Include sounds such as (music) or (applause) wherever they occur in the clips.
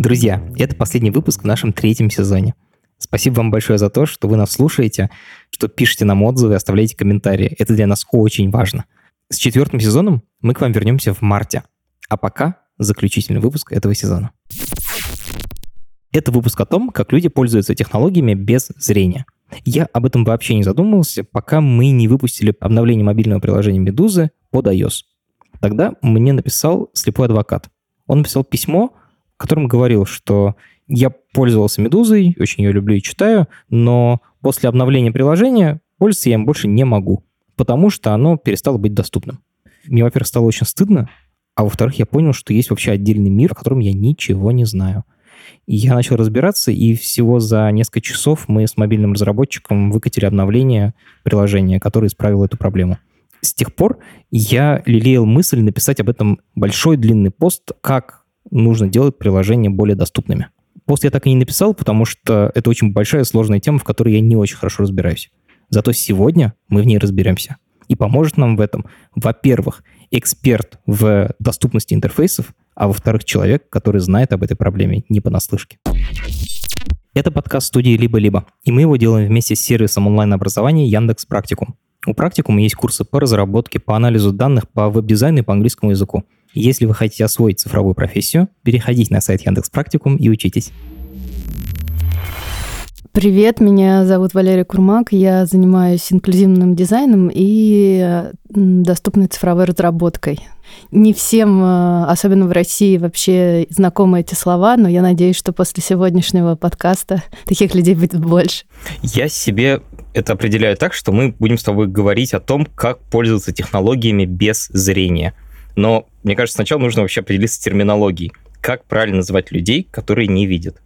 Друзья, это последний выпуск в нашем третьем сезоне. Спасибо вам большое за то, что вы нас слушаете, что пишете нам отзывы, оставляете комментарии. Это для нас очень важно. С четвертым сезоном мы к вам вернемся в марте. А пока заключительный выпуск этого сезона. Это выпуск о том, как люди пользуются технологиями без зрения. Я об этом вообще не задумывался, пока мы не выпустили обновление мобильного приложения Медузы под iOS. Тогда мне написал слепой адвокат. Он написал письмо, которым говорил, что я пользовался «Медузой», очень ее люблю и читаю, но после обновления приложения пользоваться я им больше не могу, потому что оно перестало быть доступным. Мне, во-первых, стало очень стыдно, а во-вторых, я понял, что есть вообще отдельный мир, о котором я ничего не знаю. И я начал разбираться, и всего за несколько часов мы с мобильным разработчиком выкатили обновление приложения, которое исправило эту проблему. С тех пор я лелеял мысль написать об этом большой длинный пост, как нужно делать приложения более доступными. Пост я так и не написал, потому что это очень большая сложная тема, в которой я не очень хорошо разбираюсь. Зато сегодня мы в ней разберемся. И поможет нам в этом, во-первых, эксперт в доступности интерфейсов, а во-вторых, человек, который знает об этой проблеме не понаслышке. Это подкаст студии «Либо-либо», и мы его делаем вместе с сервисом онлайн-образования Яндекс Практикум. У Практикума есть курсы по разработке, по анализу данных, по веб-дизайну и по английскому языку – если вы хотите освоить цифровую профессию, переходите на сайт Яндекс Практикум и учитесь. Привет, меня зовут Валерия Курмак, я занимаюсь инклюзивным дизайном и доступной цифровой разработкой. Не всем, э, особенно в России, вообще знакомы эти слова, но я надеюсь, что после сегодняшнего подкаста таких людей будет больше. Я себе это определяю так, что мы будем с тобой говорить о том, как пользоваться технологиями без зрения – но мне кажется, сначала нужно вообще определиться с терминологией. Как правильно называть людей, которые не видят?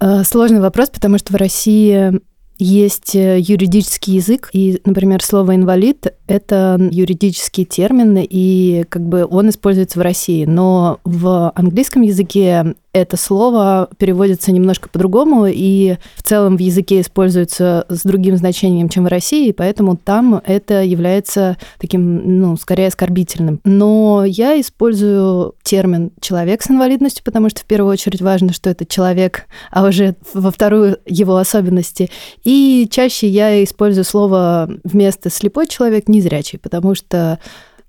Э, сложный вопрос, потому что в России есть э, юридический язык, и, например, слово «инвалид» — это юридический термин, и как бы он используется в России. Но в английском языке это слово переводится немножко по-другому, и в целом в языке используется с другим значением, чем в России, поэтому там это является таким, ну, скорее оскорбительным. Но я использую термин «человек с инвалидностью», потому что в первую очередь важно, что это человек, а уже во вторую его особенности. И чаще я использую слово вместо «слепой человек» «незрячий», потому что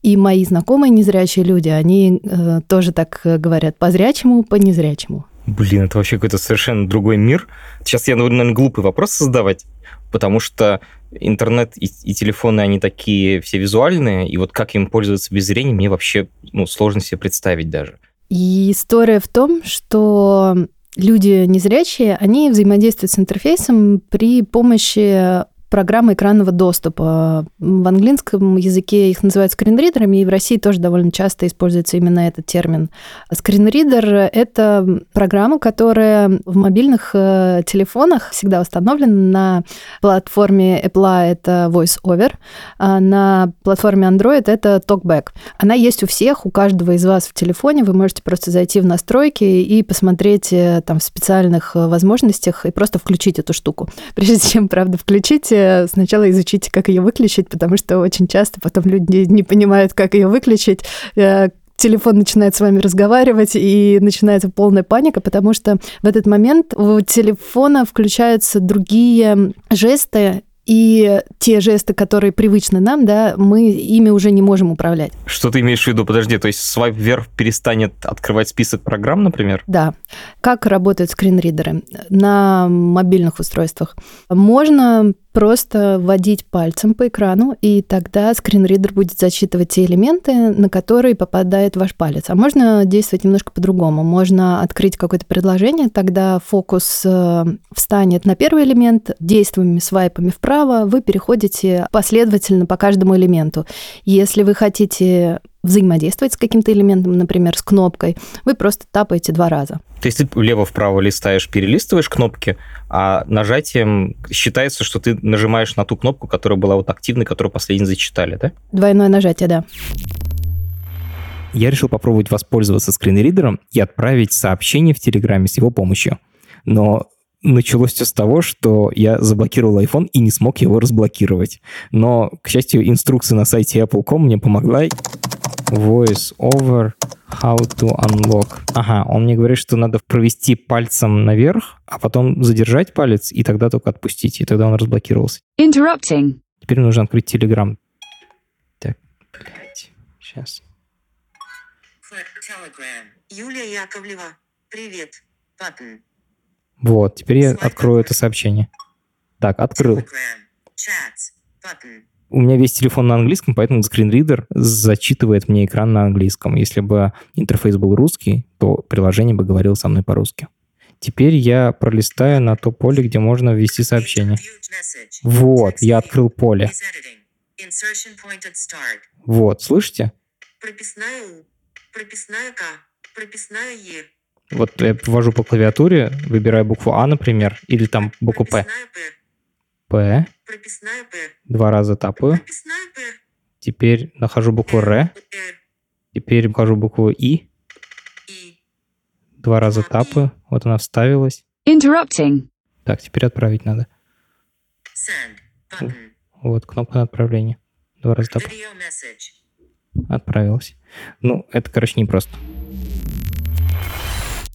и мои знакомые незрячие люди, они э, тоже так э, говорят по зрячему, по незрячему. Блин, это вообще какой-то совершенно другой мир. Сейчас я, наверное, глупый вопрос создавать, потому что интернет и, и телефоны, они такие все визуальные, и вот как им пользоваться без зрения, мне вообще ну, сложно себе представить даже. И история в том, что люди незрячие, они взаимодействуют с интерфейсом при помощи программы экранного доступа. В английском языке их называют скринридерами, и в России тоже довольно часто используется именно этот термин. Скринридер — это программа, которая в мобильных э, телефонах всегда установлена на платформе Apple это VoiceOver, а на платформе Android это TalkBack. Она есть у всех, у каждого из вас в телефоне. Вы можете просто зайти в настройки и посмотреть э, там в специальных э, возможностях и просто включить эту штуку. Прежде чем, правда, включить, сначала изучите, как ее выключить, потому что очень часто потом люди не понимают, как ее выключить э, телефон начинает с вами разговаривать, и начинается полная паника, потому что в этот момент у телефона включаются другие жесты, и те жесты, которые привычны нам, да, мы ими уже не можем управлять. Что ты имеешь в виду? Подожди, то есть свайп вверх перестанет открывать список программ, например? Да. Как работают скринридеры на мобильных устройствах? Можно просто вводить пальцем по экрану, и тогда скринридер будет зачитывать те элементы, на которые попадает ваш палец. А можно действовать немножко по-другому. Можно открыть какое-то предложение, тогда фокус э, встанет на первый элемент, действиями, свайпами вправо вы переходите последовательно по каждому элементу. Если вы хотите взаимодействовать с каким-то элементом, например, с кнопкой, вы просто тапаете два раза. То есть ты влево-вправо листаешь, перелистываешь кнопки, а нажатием считается, что ты нажимаешь на ту кнопку, которая была вот активной, которую последний зачитали, да? Двойное нажатие, да. Я решил попробовать воспользоваться скринридером и отправить сообщение в Телеграме с его помощью. Но началось все с того, что я заблокировал iPhone и не смог его разблокировать. Но, к счастью, инструкция на сайте Apple.com мне помогла. Voice over how to unlock. Ага, он мне говорит, что надо провести пальцем наверх, а потом задержать палец, и тогда только отпустить, и тогда он разблокировался. Interrupting. Теперь нужно открыть Telegram. Так, блядь, сейчас. Telegram. Юлия Яковлева. Привет. Button. Вот, теперь я открою это сообщение. Так, открыл. У меня весь телефон на английском, поэтому скринридер зачитывает мне экран на английском. Если бы интерфейс был русский, то приложение бы говорило со мной по-русски. Теперь я пролистаю на то поле, где можно ввести сообщение. Вот, я открыл поле. Вот, слышите? Прописная У, прописная К, прописная Е, вот я ввожу по клавиатуре, выбираю букву А, например, или там букву П. П. Два раза тапаю. Теперь нахожу букву Р. Теперь нахожу букву И. Два раза тапаю. Вот она вставилась. Interrupting. Так, теперь отправить надо. Вот кнопка на отправление. Два раза тапаю. Отправилась. Ну, это, короче, не просто.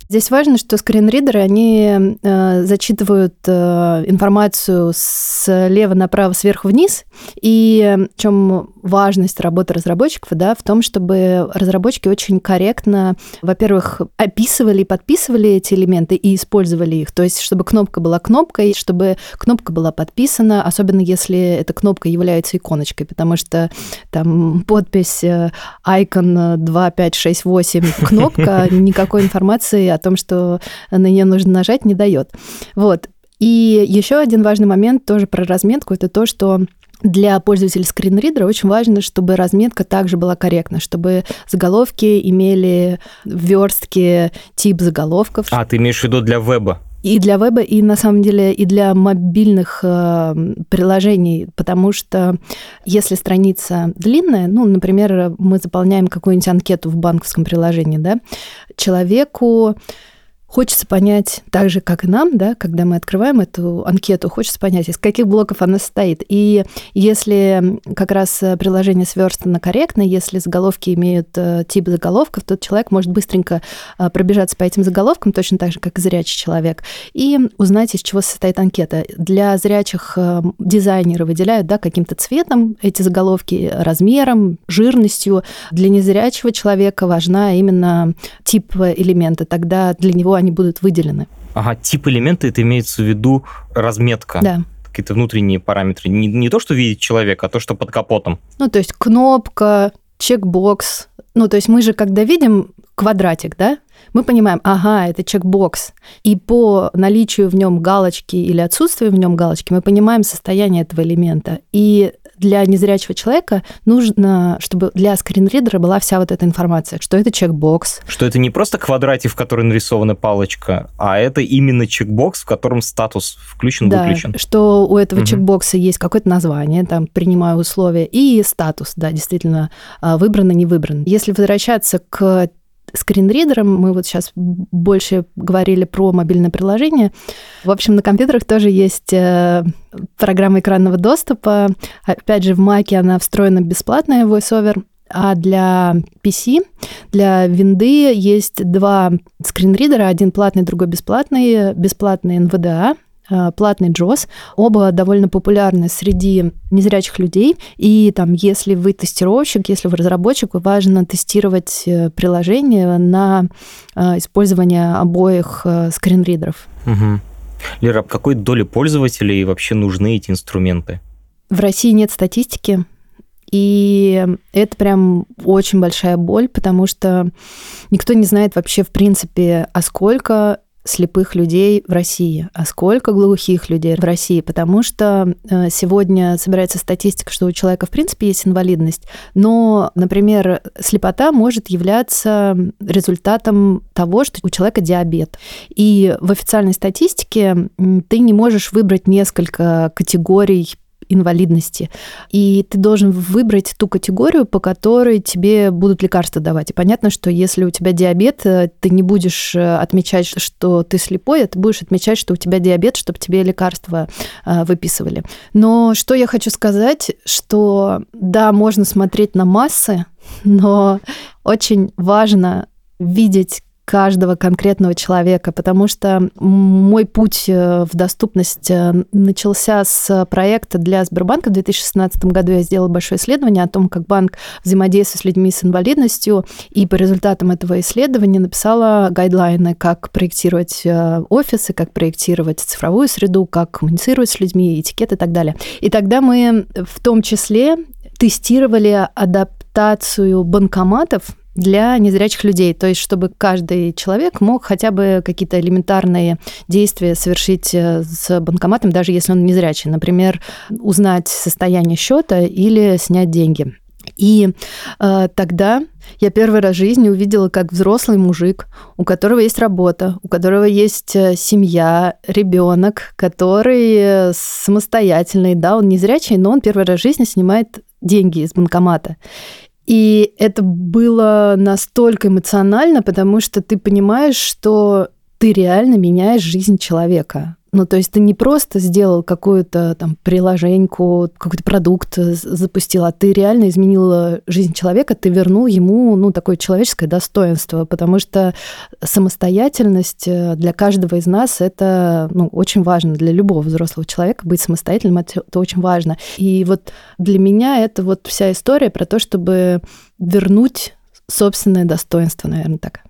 Здесь важно, что скринридеры, они э, зачитывают э, информацию слева направо, сверху вниз. И в чем важность работы разработчиков, да, в том, чтобы разработчики очень корректно, во-первых, описывали и подписывали эти элементы и использовали их. То есть, чтобы кнопка была кнопкой, чтобы кнопка была подписана, особенно если эта кнопка является иконочкой, потому что там подпись icon 2568 кнопка, никакой информации о том, что на нее нужно нажать, не дает. Вот. И еще один важный момент тоже про разметку, это то, что для пользователей скринридера очень важно, чтобы разметка также была корректна, чтобы заголовки имели верстки тип заголовков. А, ты имеешь в виду для веба? И для веба, и на самом деле и для мобильных э, приложений, потому что если страница длинная, ну, например, мы заполняем какую-нибудь анкету в банковском приложении, да, человеку Хочется понять, так же, как и нам, да, когда мы открываем эту анкету, хочется понять, из каких блоков она состоит. И если как раз приложение сверстано корректно, если заголовки имеют э, тип заголовков, то человек может быстренько э, пробежаться по этим заголовкам, точно так же, как и зрячий человек, и узнать, из чего состоит анкета. Для зрячих э, дизайнеры выделяют да, каким-то цветом эти заголовки, размером, жирностью. Для незрячего человека важна именно тип элемента. Тогда для него они будут выделены. Ага, тип элемента, это имеется в виду разметка. Да какие-то внутренние параметры. Не, не то, что видит человек, а то, что под капотом. Ну, то есть кнопка, чекбокс. Ну, то есть мы же, когда видим квадратик, да, мы понимаем, ага, это чекбокс. И по наличию в нем галочки или отсутствию в нем галочки мы понимаем состояние этого элемента. И для незрячего человека нужно, чтобы для скринридера была вся вот эта информация, что это чекбокс. Что это не просто квадратик, в который нарисована палочка, а это именно чекбокс, в котором статус включен-выключен. Да, что у этого угу. чекбокса есть какое-то название, там, принимаю условия, и статус, да, действительно, а, выбрано, не выбрано. Если возвращаться к скринридером, мы вот сейчас больше говорили про мобильное приложение. В общем, на компьютерах тоже есть э, программа экранного доступа. Опять же, в Mac она встроена бесплатная VoiceOver, а для PC, для винды есть два скринридера, один платный, другой бесплатный. Бесплатный NVDA, платный JOS. Оба довольно популярны среди незрячих людей. И там, если вы тестировщик, если вы разработчик, важно тестировать э, приложение на э, использование обоих скринридеров. Угу. Лера, а какой доли пользователей вообще нужны эти инструменты? В России нет статистики, и это прям очень большая боль, потому что никто не знает вообще, в принципе, а сколько слепых людей в России, а сколько глухих людей в России, потому что э, сегодня собирается статистика, что у человека в принципе есть инвалидность, но, например, слепота может являться результатом того, что у человека диабет. И в официальной статистике ты не можешь выбрать несколько категорий инвалидности. И ты должен выбрать ту категорию, по которой тебе будут лекарства давать. И понятно, что если у тебя диабет, э, ты не будешь э, отмечать, что ты слепой, а ты будешь отмечать, что у тебя диабет, чтобы тебе лекарства э, выписывали. Но что я хочу сказать, что да, можно смотреть на массы, но очень важно видеть каждого конкретного человека, потому что мой путь э, в доступность э, начался с проекта для Сбербанка. В 2016 году я сделала большое исследование о том, как банк взаимодействует с людьми с инвалидностью, и по результатам этого исследования написала гайдлайны, как проектировать э, офисы, как проектировать цифровую среду, как коммуницировать с людьми, этикет и так далее. И тогда мы в том числе тестировали адаптацию банкоматов для незрячих людей, то есть чтобы каждый человек мог хотя бы какие-то элементарные действия совершить э, с банкоматом, даже если он незрячий, например, узнать состояние счета или снять деньги. И э, тогда я первый раз в жизни увидела, как взрослый мужик, у которого есть работа, у которого есть э, семья, ребенок, который э, самостоятельный, да, он незрячий, но он первый раз в жизни снимает деньги из банкомата. И это было настолько эмоционально, потому что ты понимаешь, что ты реально меняешь жизнь человека. Ну, то есть ты не просто сделал какую-то там приложеньку, какой-то продукт запустил, а ты реально изменил жизнь человека, ты вернул ему, ну, такое человеческое достоинство, потому что самостоятельность э, для каждого из нас это, ну, очень важно, для любого взрослого человека быть самостоятельным, это, это очень важно. И вот для меня это вот вся история про то, чтобы вернуть собственное достоинство, наверное, так.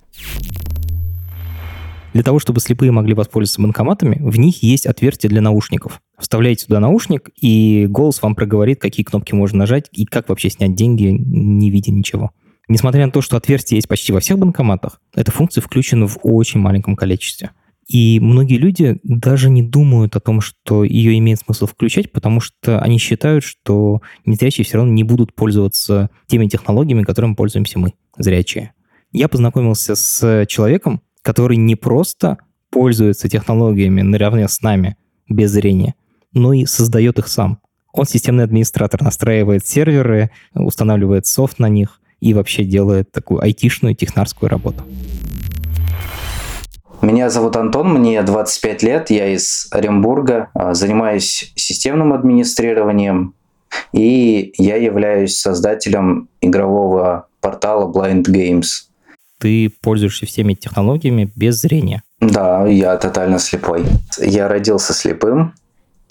Для того, чтобы слепые могли воспользоваться банкоматами, в них есть отверстие для наушников. Вставляете туда наушник, и голос вам проговорит, какие кнопки можно нажать и как вообще снять деньги, не видя ничего. Несмотря на то, что отверстие есть почти во всех банкоматах, эта функция включена в очень маленьком количестве. И многие люди даже не думают о том, что ее имеет смысл включать, потому что они считают, что незрячие все равно не будут пользоваться теми технологиями, которыми пользуемся мы, зрячие. Я познакомился с человеком, который не просто пользуется технологиями наравне с нами, без зрения, но и создает их сам. Он системный администратор, настраивает серверы, устанавливает софт на них и вообще делает такую айтишную технарскую работу. Меня зовут Антон, мне 25 лет, я из Оренбурга, а, занимаюсь системным администрированием, и я являюсь создателем игрового портала Blind Games ты пользуешься всеми технологиями без зрения. Да, я тотально слепой. Я родился слепым.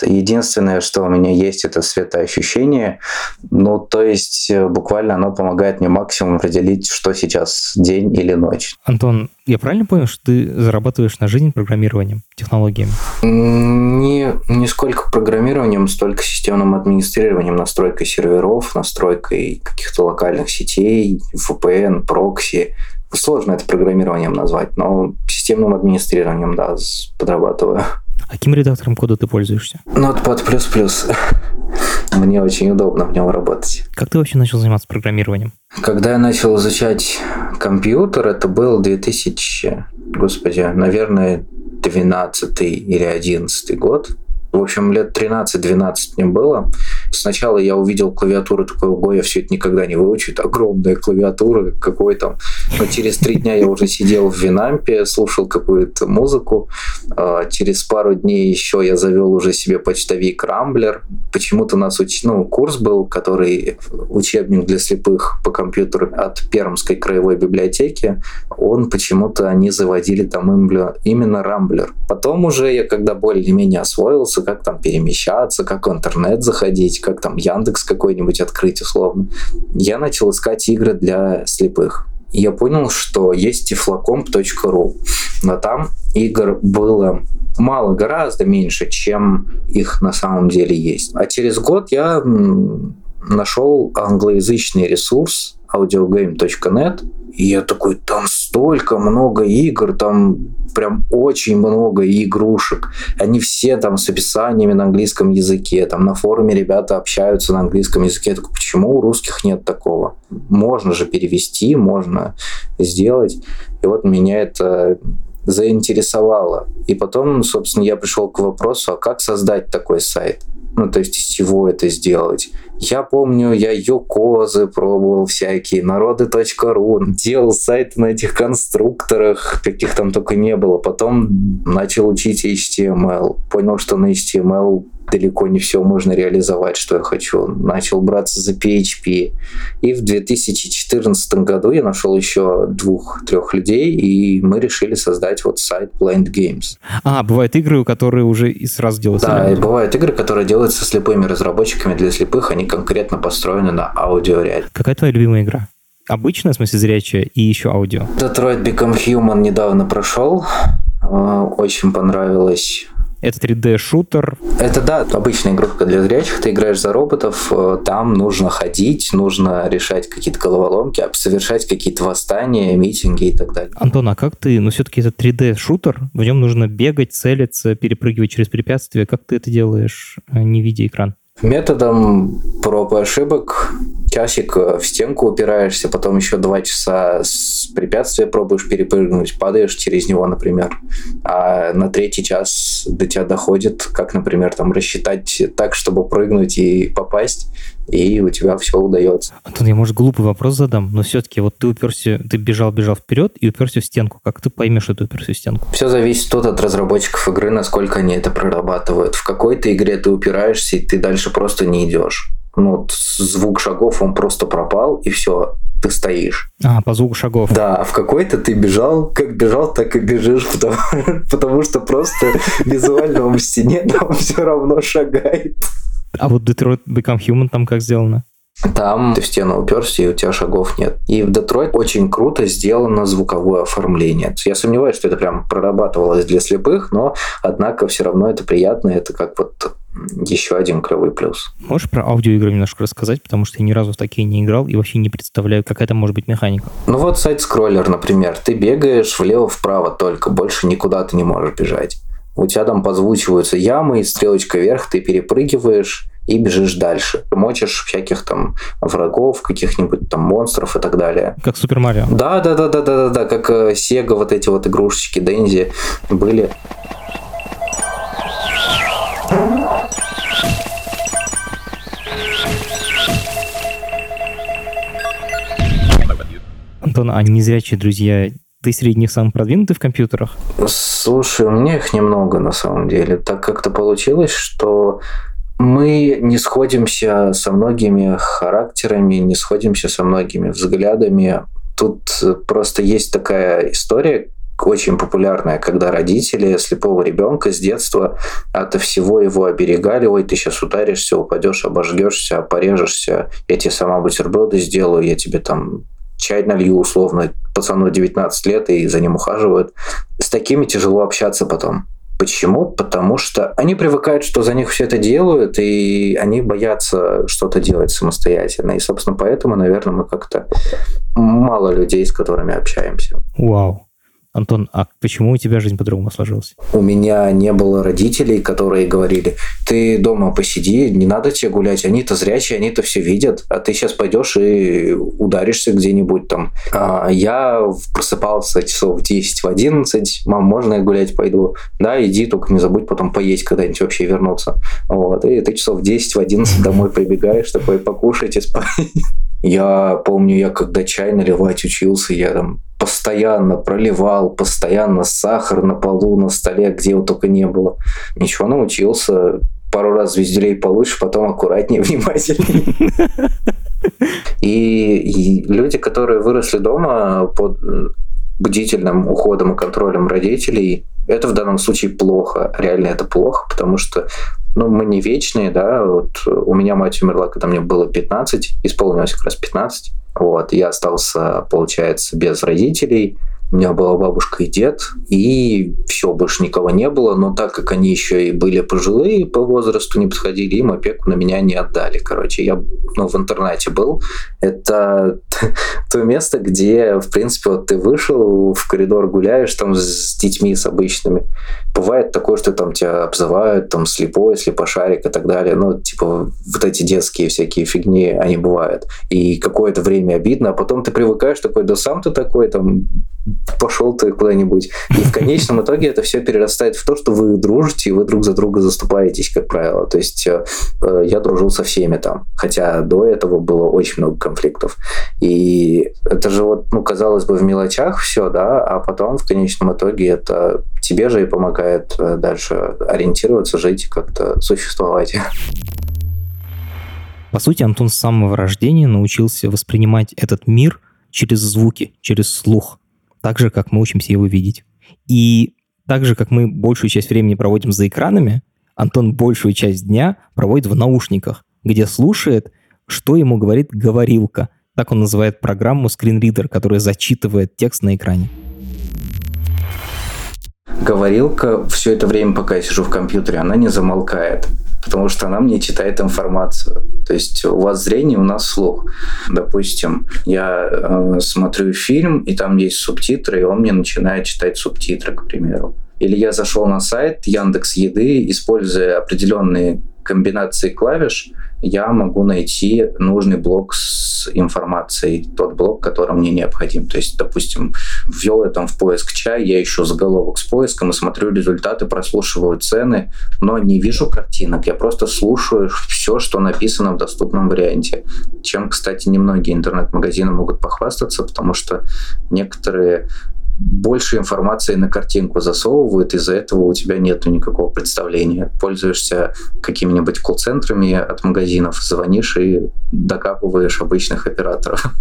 Единственное, что у меня есть, это светоощущение. Ну, то есть э, буквально оно помогает мне максимум определить, что сейчас день или ночь. Антон, я правильно понял, что ты зарабатываешь на жизнь программированием, технологиями? Не, не сколько программированием, столько системным администрированием, настройкой серверов, настройкой каких-то локальных сетей, VPN, прокси, сложно это программированием назвать, но системным администрированием, да, подрабатываю. А каким редактором кода ты пользуешься? Notepad++. Мне очень удобно в нем работать. Как ты вообще начал заниматься программированием? Когда я начал изучать компьютер, это был 2000, господи, наверное, 12 или 11 год. В общем, лет 13-12 мне было. Сначала я увидел клавиатуру, такой, ого, я все это никогда не выучу, это огромная клавиатура, какой там. Но через три дня я уже сидел в Винампе, слушал какую-то музыку. А, через пару дней еще я завел уже себе почтовик Рамблер. Почему-то у нас уч... ну, курс был, который учебник для слепых по компьютеру от Пермской краевой библиотеки. Он почему-то они заводили там именно Рамблер. Потом уже я, когда более-менее освоился, как там перемещаться, как в интернет заходить, как там Яндекс какой-нибудь открыть условно, я начал искать игры для слепых. Я понял, что есть tiflocomp.ru, но там игр было мало, гораздо меньше, чем их на самом деле есть. А через год я нашел англоязычный ресурс audiogame.net И я такой, там столько много игр, там прям очень много игрушек. Они все там с описаниями на английском языке. Там на форуме ребята общаются на английском языке. Я такой, почему у русских нет такого? Можно же перевести, можно сделать. И вот меня это заинтересовало. И потом, собственно, я пришел к вопросу, а как создать такой сайт? Ну, то есть из чего это сделать? Я помню, я Юкозы пробовал всякие, народы.ру, делал сайты на этих конструкторах, каких там только не было. Потом начал учить HTML. Понял, что на HTML далеко не все можно реализовать, что я хочу. Начал браться за PHP. И в 2014 году я нашел еще двух-трех людей, и мы решили создать вот сайт Blind Games. А, бывают игры, которые уже и сразу делаются. Да, и бывают игры, которые делаются слепыми разработчиками для слепых, они конкретно построены на аудиоряде. Какая твоя любимая игра? Обычная, в смысле, зрячая и еще аудио? Detroit Become Human недавно прошел. А, очень понравилось. Это 3D-шутер. Это, да, обычная игрушка для зрячих. Ты играешь за роботов, э, там нужно ходить, нужно решать какие-то головоломки, совершать какие-то восстания, митинги и так далее. Антон, а как ты, ну все-таки это 3D-шутер, в нем нужно бегать, целиться, перепрыгивать через препятствия. Как ты это делаешь, э, не видя экран? Методом проб и ошибок часик в стенку упираешься, потом еще два часа с препятствия пробуешь перепрыгнуть, падаешь через него, например. А на третий час до тебя доходит, как, например, там рассчитать так, чтобы прыгнуть и попасть, и у тебя все удается. Антон, я, может, глупый вопрос задам, но все-таки вот ты уперся, ты бежал-бежал вперед и уперся в стенку. Как ты поймешь, что ты уперся в стенку? Все зависит тут от разработчиков игры, насколько они это прорабатывают. В какой-то игре ты упираешься, и ты дальше просто не идешь. Ну, вот звук шагов, он просто пропал, и все, ты стоишь. А, по звуку шагов. Да, а в какой-то ты бежал, как бежал, так и бежишь, потому, (laughs) потому что просто визуально в стене там (laughs) все равно шагает. А вот Detroit Become Human там как сделано? Там ты в стену уперся, и у тебя шагов нет. И в Детройт очень круто сделано звуковое оформление. Я сомневаюсь, что это прям прорабатывалось для слепых, но, однако, все равно это приятно. Это как вот еще один клевый плюс. Можешь про аудиоигры немножко рассказать, потому что я ни разу в такие не играл и вообще не представляю, какая это может быть механика. Ну вот сайт-скроллер, например. Ты бегаешь влево-вправо только, больше никуда ты не можешь бежать. У тебя там подзвучиваются ямы, и стрелочка вверх, ты перепрыгиваешь, и бежишь дальше. Мочишь всяких там врагов, каких-нибудь там монстров и так далее. Как Супер Марио. Да, да, да, да, да, да, да, как э, Сега, вот эти вот игрушечки Дензи были. Антон, а незрячие друзья ты среди них самый продвинутый в компьютерах? Слушай, у меня их немного на самом деле. Так как-то получилось, что мы не сходимся со многими характерами, не сходимся со многими взглядами. Тут просто есть такая история, очень популярная, когда родители слепого ребенка с детства от всего его оберегали. Ой, ты сейчас ударишься, упадешь, обожгешься, порежешься, я тебе сама бутерброды сделаю, я тебе там чай налью условно. Пацану 19 лет и за ним ухаживают. С такими тяжело общаться потом. Почему? Потому что они привыкают, что за них все это делают, и они боятся что-то делать самостоятельно. И, собственно, поэтому, наверное, мы как-то мало людей, с которыми общаемся. Вау. Антон, а почему у тебя жизнь по-другому сложилась? У меня не было родителей, которые говорили, ты дома посиди, не надо тебе гулять, они-то зрячие, они-то все видят, а ты сейчас пойдешь и ударишься где-нибудь там. А я просыпался часов в 10, в 11, мам, можно я гулять пойду? Да, иди, только не забудь потом поесть когда-нибудь вообще вернуться. Вот, и ты часов в 10, в 11 домой прибегаешь, такой, покушайте, спать. Я помню, я когда чай наливать учился, я там постоянно проливал, постоянно сахар на полу, на столе, где его только не было. Ничего, научился. Пару раз везделей получше, потом аккуратнее, (laughs) внимательнее. И, люди, которые выросли дома под бдительным уходом и контролем родителей, это в данном случае плохо. Реально это плохо, потому что ну, мы не вечные, да, вот у меня мать умерла, когда мне было 15, исполнилось как раз 15, вот, я остался, получается, без родителей, У меня была бабушка и дед, и все, больше никого не было. Но так как они еще и были пожилые по возрасту, не подходили, им опеку на меня не отдали. Короче, я ну, в интернете был. Это (laughs) то место, где, в принципе, вот ты вышел в коридор, гуляешь там с детьми, с обычными. Бывает такое, что там тебя обзывают, там слепой, слепошарик и так далее. Ну, типа, вот эти детские всякие фигни, они бывают. И какое-то время обидно, а потом ты привыкаешь такой, да сам ты такой, там, пошел ты куда-нибудь. И в конечном итоге это все перерастает в то, что вы дружите, и вы друг за друга заступаетесь, как правило. То есть э, э, я дружил со всеми там, хотя до этого было очень много конфликтов. И это же вот, ну, казалось бы, в мелочах все, да, а потом в конечном итоге это тебе же и помогает э, дальше ориентироваться, жить как-то существовать. По сути, Антон с самого рождения научился воспринимать этот мир через звуки, через слух так же, как мы учимся его видеть. И так же, как мы большую часть времени проводим за экранами, Антон большую часть дня проводит в наушниках, где слушает, что ему говорит говорилка. Так он называет программу скринридер, которая зачитывает текст на экране. Говорилка все это время, пока я сижу в компьютере, она не замолкает потому что она мне читает информацию. То есть у вас зрение, у нас слух. Допустим, я э, смотрю фильм, и там есть субтитры, и он мне начинает читать субтитры, к примеру. Или я зашел на сайт Яндекс Еды, используя определенные комбинации клавиш, я могу найти нужный блок с информацией, тот блок, который мне необходим. То есть, допустим, ввел я там в поиск чай, я ищу заголовок с поиском и смотрю результаты, прослушиваю цены, но не вижу картинок, я просто слушаю (laughs) все, что написано в доступном варианте. Чем, кстати, немногие интернет-магазины могут похвастаться, потому что некоторые больше информации на картинку засовывают, из-за этого у тебя нет никакого представления. Пользуешься какими-нибудь колл-центрами от магазинов, звонишь и докапываешь обычных операторов.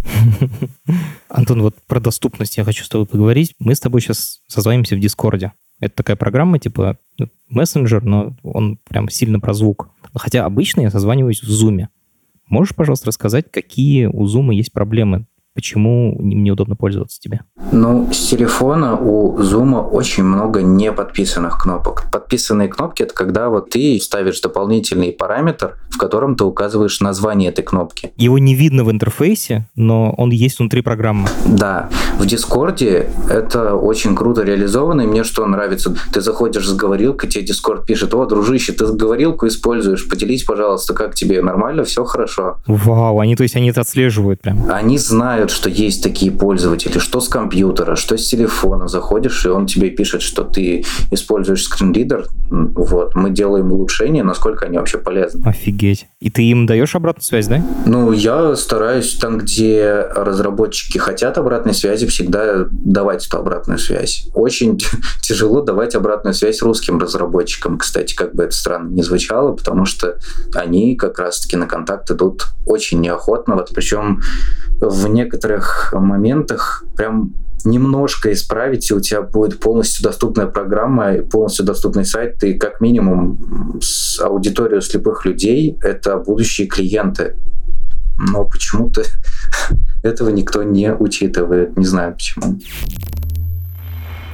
(laughs) Антон, вот про доступность я хочу с тобой поговорить. Мы с тобой сейчас созвонимся в Дискорде. Это такая программа, типа ну, мессенджер, но он прям сильно про звук. Хотя обычно я созваниваюсь в Zoom. Можешь, пожалуйста, рассказать, какие у Zoom есть проблемы Почему им неудобно пользоваться тебе? Ну, с телефона у Zoom очень много не подписанных кнопок. Подписанные кнопки — это когда вот ты ставишь дополнительный параметр, в котором ты указываешь название этой кнопки. Его не видно в интерфейсе, но он есть внутри программы. Да. В Discord е это очень круто реализовано, и мне что нравится. Ты заходишь с говорилкой, тебе Discord пишет, о, дружище, ты говорилку используешь, поделись, пожалуйста, как тебе, нормально, все хорошо. Вау, они, то есть они это отслеживают прям? Они знают, знают, что есть такие пользователи, что с компьютера, что с телефона. Заходишь, и он тебе пишет, что ты используешь screen reader. Вот. Мы делаем улучшения, насколько они вообще полезны. Офигеть. И ты им даешь обратную связь, да? Ну, я стараюсь там, где разработчики хотят обратной связи, всегда давать эту обратную связь. Очень (laughs) тяжело давать обратную связь русским разработчикам, кстати, как бы это странно не звучало, потому что они как раз-таки на контакт идут очень неохотно. Вот, причем в некоторых моментах прям немножко исправить, и у тебя будет полностью доступная программа, полностью доступный сайт, и как минимум с аудиторию слепых людей это будущие клиенты. Но почему-то (laughs) этого никто не учитывает. Не знаю почему.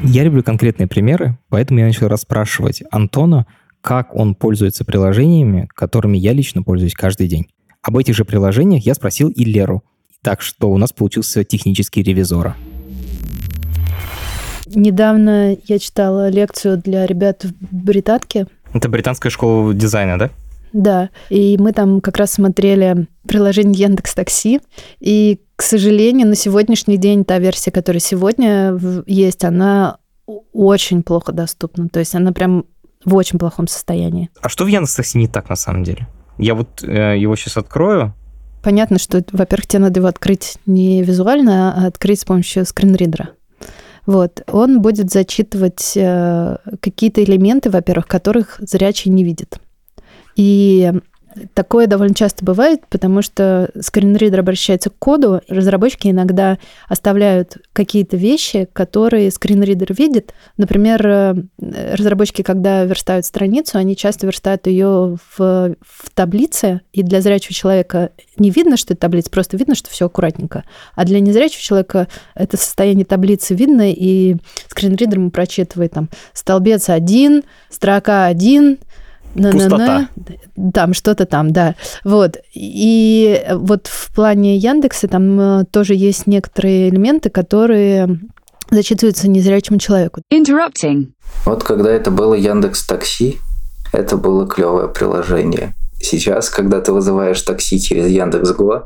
Я люблю конкретные примеры, поэтому я начал расспрашивать Антона, как он пользуется приложениями, которыми я лично пользуюсь каждый день. Об этих же приложениях я спросил и Леру, так что у нас получился технический ревизор. Недавно я читала лекцию для ребят в Британке. Это британская школа дизайна, да? Да, и мы там как раз смотрели приложение Яндекс Такси, и, к сожалению, на сегодняшний день та версия, которая сегодня есть, она очень плохо доступна, то есть она прям в очень плохом состоянии. А что в Яндекс Такси не так на самом деле? Я вот э, его сейчас открою, Понятно, что, во-первых, тебе надо его открыть не визуально, а открыть с помощью скринридера. Вот. Он будет зачитывать э, какие-то элементы, во-первых, которых зрячий не видит. И Такое довольно часто бывает, потому что скринридер обращается к коду. Разработчики иногда оставляют какие-то вещи, которые скринридер видит. Например, э, разработчики, когда верстают страницу, они часто верстают ее в, в таблице, и для зрячего человека не видно, что это таблица, просто видно, что все аккуратненько. А для незрячего человека это состояние таблицы видно, и скринридер ему прочитывает там столбец один, строка один, Пустота. Там что-то там, да. Вот. И вот в плане Яндекса там э, тоже есть некоторые элементы, которые зачитываются незрячему человеку. Interrupting. Вот когда это было Яндекс Такси, это было клевое приложение. Сейчас, когда ты вызываешь такси через Яндекс Го,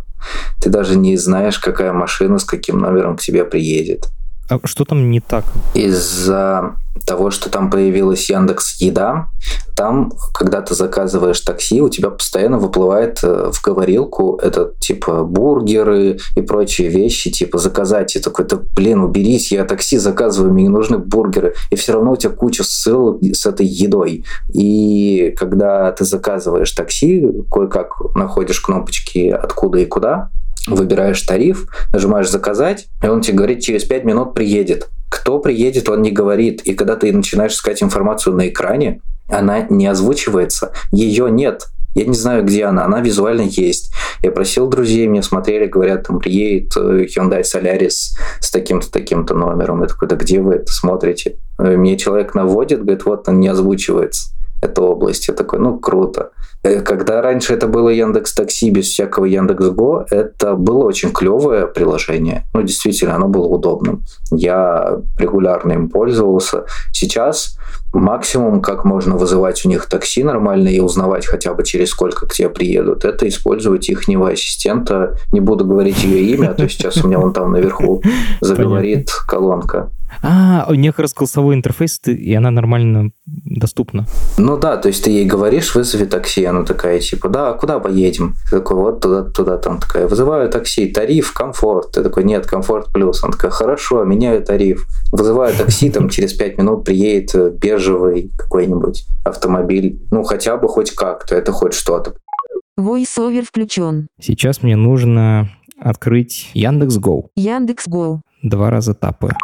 ты даже не знаешь, какая машина с каким номером к тебе приедет. А что там не так? Из-за того, что там появилась Яндекс Еда, там, когда ты заказываешь такси, у тебя постоянно выплывает э, в говорилку это типа бургеры и прочие вещи, типа заказать. И такой, да блин, уберись, я такси заказываю, мне не нужны бургеры. И все равно у тебя куча ссылок с этой едой. И когда ты заказываешь такси, кое-как находишь кнопочки откуда и куда, выбираешь тариф, нажимаешь «Заказать», и он тебе говорит, через 5 минут приедет. Кто приедет, он не говорит. И когда ты начинаешь искать информацию на экране, она не озвучивается, ее нет. Я не знаю, где она, она визуально есть. Я просил друзей, мне смотрели, говорят, там приедет э, Hyundai Solaris с таким-то, таким-то номером. Я такой, да где вы это смотрите? Э, мне человек наводит, говорит, вот он не озвучивается эта область. Я такой, ну, круто. Когда раньше это было Яндекс Такси без всякого Яндекс Го, это было очень клевое приложение. Ну, действительно, оно было удобным. Я регулярно им пользовался. Сейчас максимум, как можно вызывать у них такси нормально и узнавать хотя бы через сколько к тебе приедут, это использовать их ассистента. Не буду говорить ее имя, а то сейчас у меня вон там наверху (laughs) заговорит колонка. А, у нее как раз голосовой интерфейс, и она нормально доступна. Ну да, то есть ты ей говоришь, вызови такси, она такая, типа, да, а куда поедем? Ты такой, вот туда, туда, там такая, вызываю такси, тариф, комфорт. Ты такой, нет, комфорт плюс. Она такая, хорошо, меняю тариф. Вызываю такси, там через пять минут приедет бежевый какой-нибудь автомобиль. Ну, хотя бы хоть как-то, это хоть что-то. VoiceOver включен. Сейчас мне нужно открыть Яндекс.Го. Яндекс.Го. Два раза тапаю.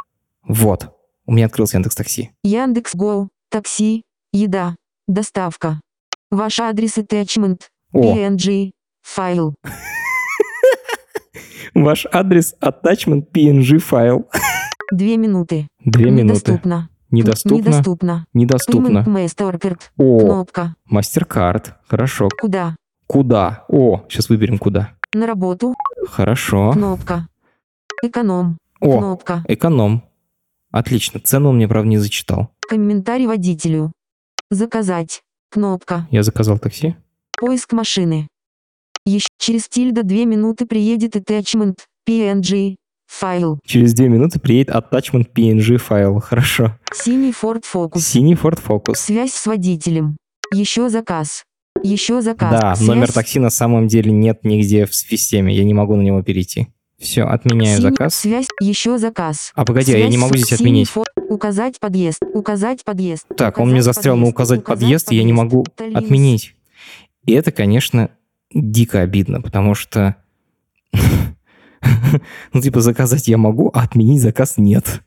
Вот, у меня открылся Яндекс Такси. Яндекс.Го. Такси. Еда. Доставка. Ваш адрес attachment. PNG. Файл. (laughs) Ваш адрес attachment PNG файл. Две минуты. Две минуты. Недоступно. Недоступно. Недоступно. Недоступно. Mastercard. О, Кнопка. MasterCard. Хорошо. Куда? Куда? О, сейчас выберем куда. На работу. Хорошо. Кнопка. Эконом. О, Кнопка. эконом. Отлично. Цену он мне, правда, не зачитал. Комментарий водителю. Заказать. Кнопка. Я заказал такси. Поиск машины. Еще через тильда две минуты приедет attachment. PNG. Файл. Через две минуты приедет attachment PNG файл. Хорошо. Синий Ford Focus. Синий Ford Focus. Связь с водителем. Еще заказ. Еще заказ. Да, Связь- номер такси на самом деле нет нигде в системе. Я не могу на него перейти. Все, отменяю Синий- заказ. Связь. Еще заказ. А погоди, а я Связь не могу здесь отменить. Ford. Указать подъезд. Указать подъезд. Так, он мне Указать застрял на подъезд. указать Указать подъезд, и я не подъезд. могу Таллинс. отменить. И это, конечно, дико обидно, потому что... (laughs) Ну, типа, заказать я могу, а отменить заказ нет.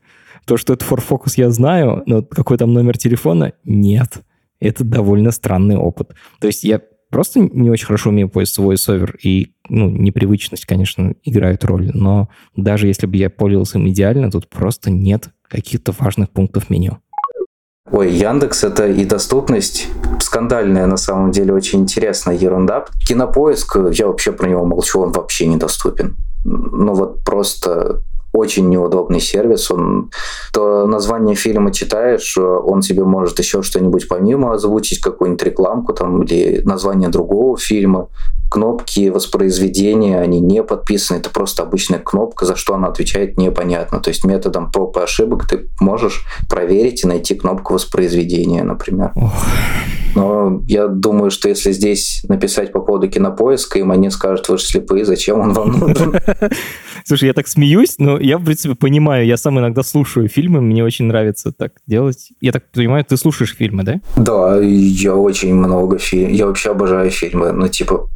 То, что это Focus, я знаю, но какой там номер телефона, нет. Это довольно странный опыт. То есть я просто не очень хорошо умею пользоваться VoiceOver, и, ну, непривычность, конечно, играет роль, но даже если бы я пользовался им идеально, тут просто нет каких-то важных пунктов меню. Ой, Яндекс это и доступность скандальная на самом деле, очень интересная ерунда. Кинопоиск, я вообще про него молчу, он вообще недоступен. Ну вот просто очень неудобный сервис. Он то название фильма читаешь, он тебе может еще что-нибудь помимо озвучить, какую-нибудь рекламку там или название другого фильма. Кнопки воспроизведения, они не подписаны, это просто обычная кнопка, за что она отвечает, непонятно. То есть методом проб и ошибок ты можешь проверить и найти кнопку воспроизведения, например. Ох. Но я думаю, что если здесь написать по поводу кинопоиска, им они скажут, вы же слепые, зачем он вам нужен? (laughs) Слушай, я так смеюсь, но я, в принципе, понимаю. Я сам иногда слушаю фильмы, мне очень нравится так делать. Я так понимаю, ты слушаешь фильмы, да? Да, я очень много фильмов. Я вообще обожаю фильмы. Ну, типа,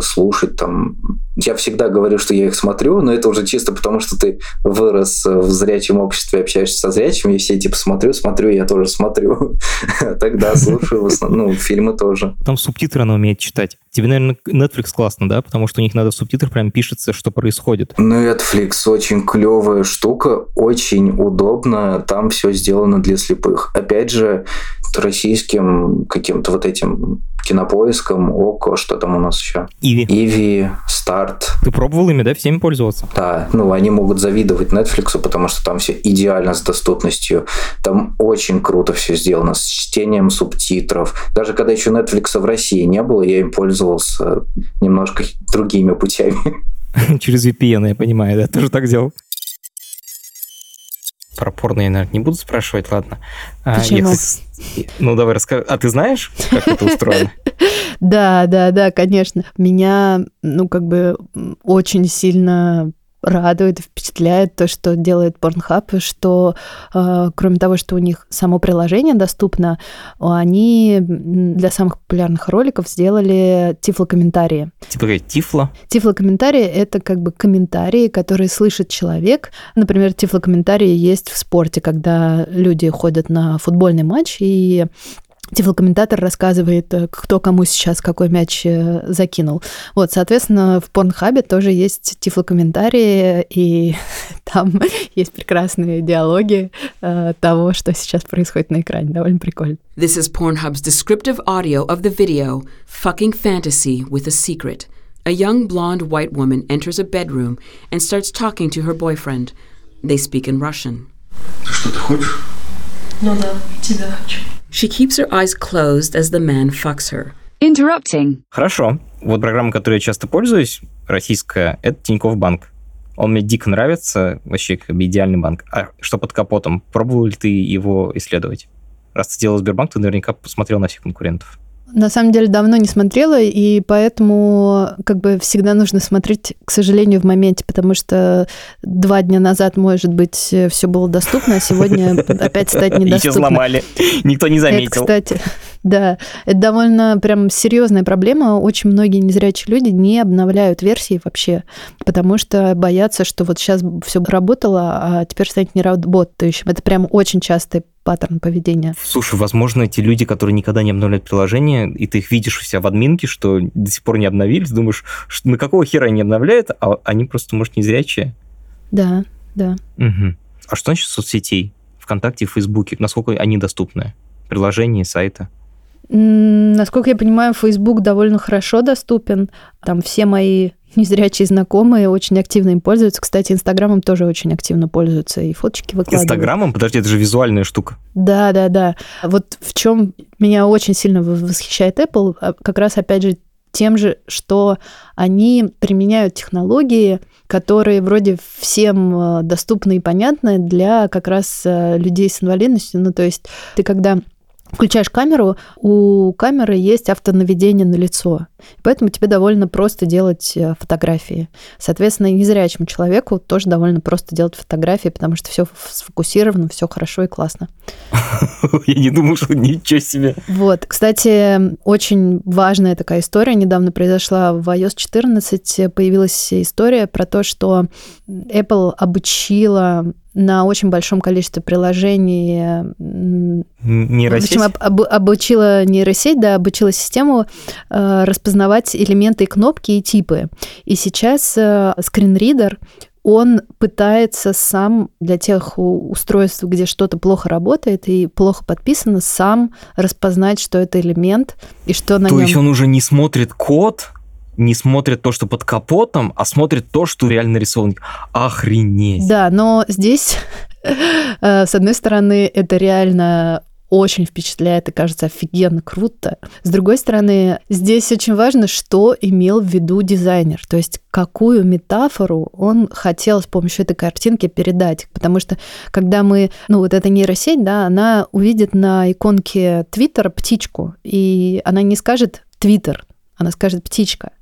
слушать там. Я всегда говорю, что я их смотрю, но это уже чисто потому, что ты вырос в зрячем обществе, общаешься со зрячими, и все типа смотрю, смотрю, я тоже смотрю. (laughs) Тогда слушаю в основном, ну, фильмы тоже. Там субтитры она умеет читать. Тебе, наверное, Netflix классно, да? Потому что у них надо в субтитрах прям пишется, что происходит. Netflix очень клевая штука, очень удобно. Там все сделано для слепых. Опять же, российским каким-то вот этим кинопоиском, ОКО, что там у нас еще? Иви. Иви, Старт. Ты пробовал ими, да, всеми пользоваться? Да, ну они могут завидовать Netflix, потому что там все идеально с доступностью. Там очень круто все сделано, с чтением субтитров. Даже когда еще Netflix в России не было, я им пользовался немножко другими путями. (laughs) Через VPN, я понимаю, да, тоже так делал. Про порно я, наверное, не буду спрашивать, ладно. А, Почему? Я, ну, давай расскажи. А ты знаешь, как это устроено? (laughs) Да, да, да, конечно. Меня, ну, как бы очень сильно радует, впечатляет то, что делает Pornhub, что э, кроме того, что у них само приложение доступно, они для самых популярных роликов сделали тифлокомментарии. Типа как тифло? Тифлокомментарии — это как бы комментарии, которые слышит человек. Например, тифлокомментарии есть в спорте, когда люди ходят на футбольный матч и Тифлокомментатор рассказывает, э, кто кому сейчас какой мяч э, закинул. Вот, соответственно, в Порнхабе тоже есть тифлокомментарии, и (laughs) там есть прекрасные диалоги э, того, что сейчас происходит на экране. Довольно прикольно. This is Pornhub's descriptive audio of the video Fucking Fantasy with a Secret. A young blonde white woman enters a bedroom and starts talking to her boyfriend. They speak in Russian. Ты что-то хочешь? Ну да, тебя хочу. She keeps her eyes closed as the man fucks her. Interrupting. Хорошо. Вот программа, которой я часто пользуюсь, российская, это Тинькофф Банк. Он мне дико нравится, вообще как бы идеальный банк. А что под капотом? Пробовал ли ты его исследовать? Раз ты делал Сбербанк, ты наверняка посмотрел на всех конкурентов. На самом деле давно не смотрела, и поэтому как бы всегда нужно смотреть, к сожалению, в моменте, потому что два дня назад, может быть, все было доступно, а сегодня (laughs) опять стать недоступно. Еще сломали, никто не заметил. Это, кстати, да, это довольно прям серьезная проблема. Очень многие незрячие люди не обновляют версии вообще, потому что боятся, что вот сейчас все работало, а теперь станет не работающим. Это прям очень частый паттерн поведения. Слушай, возможно, эти люди, которые никогда не обновляют приложение, и ты их видишь у себя в админке, что до сих пор не обновились, думаешь, что, на какого хера они обновляют, а они просто, может, не зрячие. Да, да. Угу. А что значит соцсетей? ВКонтакте и Фейсбуке? Насколько они доступны? Приложения, сайты? Насколько я понимаю, Facebook довольно хорошо доступен. Там все мои (laughs) незрячие знакомые очень активно им пользуются. Кстати, Инстаграмом тоже очень активно пользуются и фоточки выкладывают. Инстаграмом? Подожди, это же визуальная штука. Да, да, да. Вот в чем меня очень сильно восхищает Apple, а, как раз опять же тем же, что они применяют технологии, которые вроде всем э, доступны и понятны для как раз э, людей с инвалидностью. Ну, то есть ты когда включаешь камеру, у камеры есть автонаведение на лицо. Поэтому тебе довольно просто делать э, фотографии. Соответственно, незрячему человеку тоже довольно просто делать фотографии, потому что все сфокусировано, все хорошо и классно. (laughs) Я не думал, что ничего себе. Вот. Кстати, очень важная такая история недавно произошла в iOS 14. Появилась история про то, что Apple обучила на очень большом количестве приложений. Нейросеть? В общем, об, обучила нейросеть, да, обучила систему э, распознавать элементы и кнопки и типы. И сейчас э, скринридер он пытается сам для тех устройств, где что-то плохо работает и плохо подписано, сам распознать, что это элемент и что на То нем. То есть он уже не смотрит код, не смотрит то, что под капотом, а смотрит то, что реально нарисовано. Охренеть. Да, но здесь, (laughs) э, с одной стороны, это реально очень впечатляет и кажется офигенно круто. С другой стороны, здесь очень важно, что имел в виду дизайнер, то есть какую метафору он хотел с помощью этой картинки передать. Потому что когда мы, ну вот эта нейросеть, да, она увидит на иконке Твиттера птичку, и она не скажет Твиттер, она скажет птичка.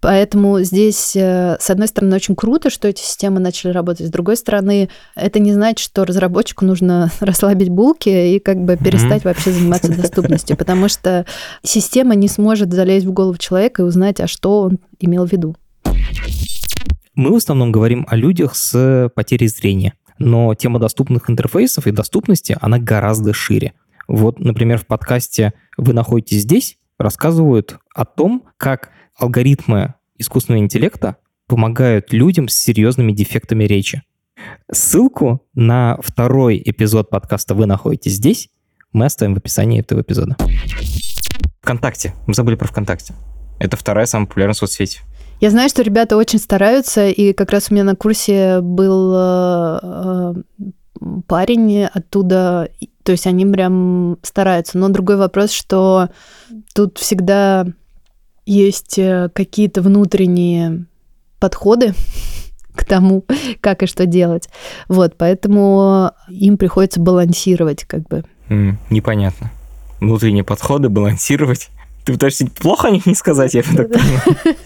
Поэтому здесь, э, с одной стороны, очень круто, что эти системы начали работать. С другой стороны, это не значит, что разработчику нужно (laughs) расслабить булки и как бы перестать mm-hmm. вообще заниматься доступностью, (laughs) потому что система не сможет залезть в голову человека и узнать, а что он имел в виду. Мы в основном говорим о людях с потерей зрения, но тема доступных интерфейсов и доступности, она гораздо шире. Вот, например, в подкасте «Вы находитесь здесь» рассказывают о том, как алгоритмы искусственного интеллекта помогают людям с серьезными дефектами речи. Ссылку на второй эпизод подкаста «Вы находитесь здесь» мы оставим в описании этого эпизода. ВКонтакте. Мы забыли про ВКонтакте. Это вторая самая популярная соцсеть. Я знаю, что ребята очень стараются, и как раз у меня на курсе был э, э, парень оттуда, то есть они прям стараются. Но другой вопрос, что тут всегда есть э, какие-то внутренние подходы (laughs) к тому, как и что делать. Вот, поэтому им приходится балансировать, как бы. Mm, непонятно. Внутренние подходы, балансировать. Ты пытаешься плохо о них не сказать, я так понимаю. (laughs)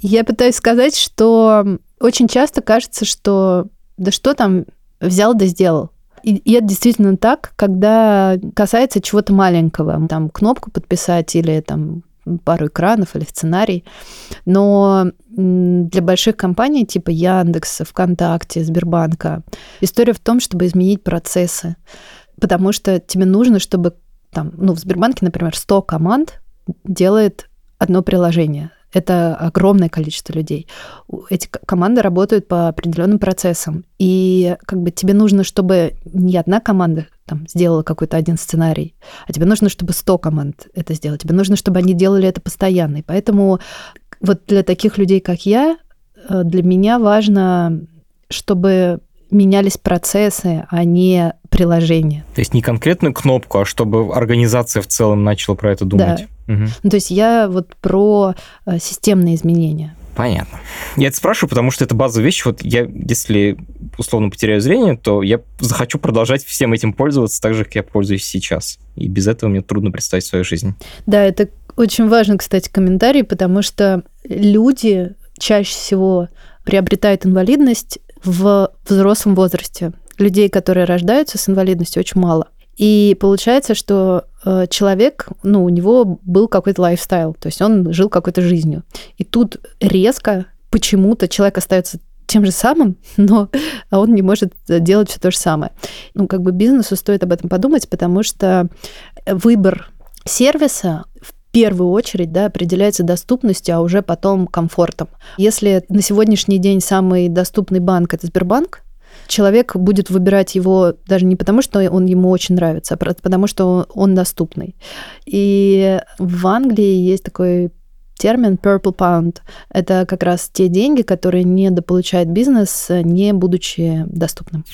Я пытаюсь сказать, что очень часто кажется, что да что там, взял да сделал. И, и это действительно так, когда касается чего-то маленького, там кнопку подписать или там пару экранов или сценарий. Но для больших компаний типа Яндекса, ВКонтакте, Сбербанка история в том, чтобы изменить процессы. Потому что тебе нужно, чтобы там, ну, в Сбербанке, например, 100 команд делает одно приложение. Это огромное количество людей. Эти команды работают по определенным процессам. И как бы тебе нужно, чтобы не одна команда там, сделала какой-то один сценарий, а тебе нужно, чтобы 100 команд это сделали. Тебе нужно, чтобы они делали это постоянно. И поэтому вот для таких людей, как я, э, для меня важно, чтобы менялись процессы, а не приложения. То есть не конкретную кнопку, а чтобы организация в целом начала про это думать. Да. Угу. Ну, то есть я вот про э, системные изменения. Понятно. Я это спрашиваю, потому что это базовая вещь. Вот я, если условно потеряю зрение, то я захочу продолжать всем этим пользоваться так же, как я пользуюсь сейчас. И без этого мне трудно представить свою жизнь. Да, это очень важный, кстати, комментарий, потому что люди чаще всего приобретают инвалидность в взрослом возрасте. Людей, которые рождаются с инвалидностью, очень мало. И получается, что э, человек, ну, у него был какой-то лайфстайл, то есть он жил какой-то жизнью. И тут резко почему-то человек остается тем же самым, (laughs) но он не может делать все то же самое. Ну, как бы бизнесу стоит об этом подумать, потому что выбор сервиса в первую очередь да, определяется доступностью, а уже потом комфортом. Если на сегодняшний день самый доступный банк это Сбербанк, человек будет выбирать его даже не потому, что он ему очень нравится, а потому что он доступный. И в Англии есть такой термин purple pound. Это как раз те деньги, которые недополучает бизнес, не будучи доступным.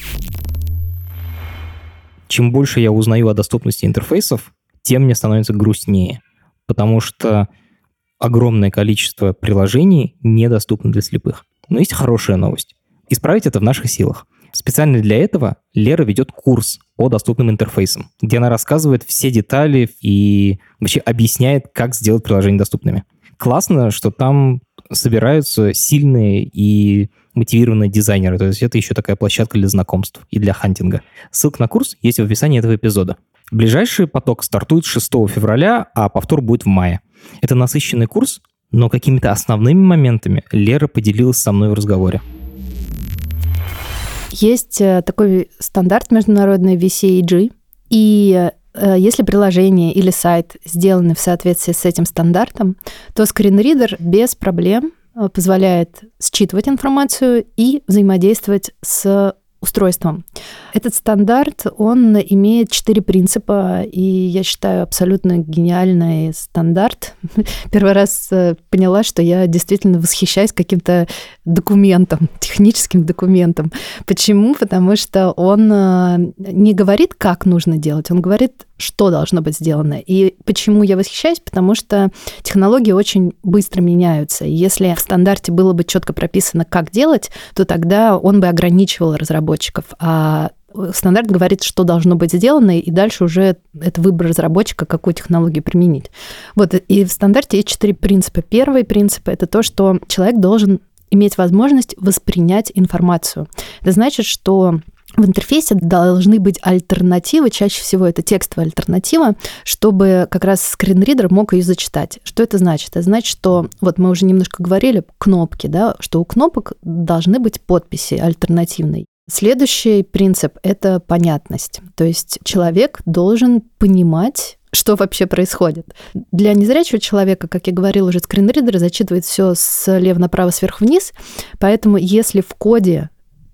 Чем больше я узнаю о доступности интерфейсов, тем мне становится грустнее потому что огромное количество приложений недоступно для слепых. Но есть хорошая новость. Исправить это в наших силах. Специально для этого Лера ведет курс по доступным интерфейсам, где она рассказывает все детали и вообще объясняет, как сделать приложения доступными. Классно, что там собираются сильные и мотивированные дизайнеры. То есть это еще такая площадка для знакомств и для хантинга. Ссылка на курс есть в описании этого эпизода. Ближайший поток стартует 6 февраля, а повтор будет в мае. Это насыщенный курс, но какими-то основными моментами Лера поделилась со мной в разговоре. Есть э, такой стандарт международный VCAG, и э, если приложение или сайт сделаны в соответствии с этим стандартом, то скринридер без проблем э, позволяет считывать информацию и взаимодействовать с устройством. Этот стандарт, он имеет четыре принципа, и я считаю абсолютно гениальный стандарт. (laughs) Первый раз э, поняла, что я действительно восхищаюсь каким-то документом, техническим документом. Почему? Потому что он э, не говорит, как нужно делать, он говорит, что должно быть сделано. И почему я восхищаюсь? Потому что технологии очень быстро меняются. Если в стандарте было бы четко прописано, как делать, то тогда он бы ограничивал разработчиков разработчиков, а стандарт говорит, что должно быть сделано, и дальше уже это выбор разработчика, какую технологию применить. Вот, и в стандарте есть четыре принципа. Первый принцип – это то, что человек должен иметь возможность воспринять информацию. Это значит, что в интерфейсе должны быть альтернативы, чаще всего это текстовая альтернатива, чтобы как раз скринридер мог ее зачитать. Что это значит? Это значит, что вот мы уже немножко говорили, кнопки, да, что у кнопок должны быть подписи альтернативные. Следующий принцип – это понятность. То есть человек должен понимать, что вообще происходит. Для незрячего человека, как я говорила, уже скринридер зачитывает все слева направо, сверху вниз, поэтому если в коде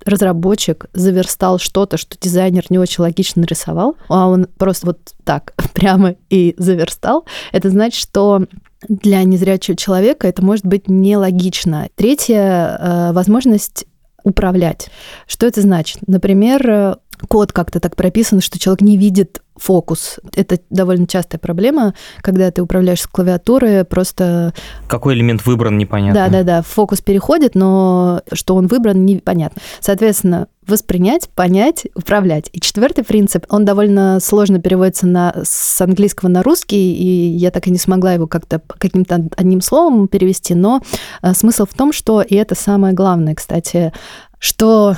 разработчик заверстал что-то, что дизайнер не очень логично нарисовал, а он просто вот так (laughs) прямо и заверстал, это значит, что для незрячего человека это может быть нелогично. Третья э, возможность управлять. Что это значит? Например, э, код как-то так прописан, что человек не видит фокус. Это довольно частая проблема, когда ты управляешь с клавиатуры, просто... Какой элемент выбран, непонятно. Да-да-да, фокус переходит, но что он выбран, непонятно. Соответственно, воспринять, понять, управлять. И четвертый принцип, он довольно сложно переводится на, с английского на русский, и я так и не смогла его как-то каким-то одним словом перевести, но э, смысл в том, что, и это самое главное, кстати, что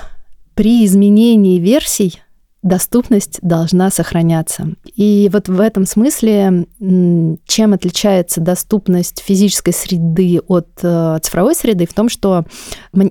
при изменении версий доступность должна сохраняться. И вот в этом смысле, чем отличается доступность физической среды от э, цифровой среды, в том, что,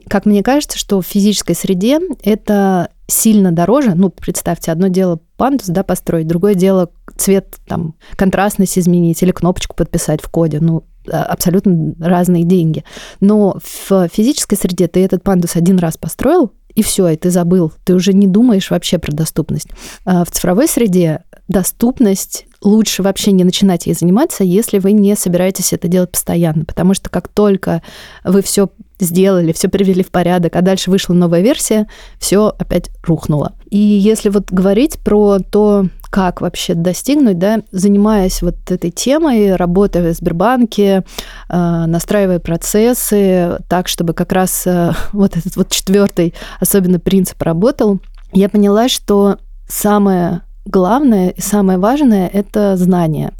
как мне кажется, что в физической среде это сильно дороже. Ну, представьте, одно дело пандус, да, построить, другое дело цвет, там, контрастность изменить или кнопочку подписать в коде. Ну, а, абсолютно разные деньги. Но в физической среде ты этот пандус один раз построил, и все, и ты забыл. Ты уже не думаешь вообще про доступность. А в цифровой среде доступность лучше вообще не начинать ей заниматься, если вы не собираетесь это делать постоянно, потому что как только вы все сделали, все привели в порядок, а дальше вышла новая версия, все опять рухнуло. И если вот говорить про то, как вообще достигнуть, да, занимаясь вот этой темой, работая в Сбербанке, э, настраивая процессы так, чтобы как раз э, (laughs) вот этот вот четвертый особенно принцип работал, я поняла, что самое главное и самое важное – это знание.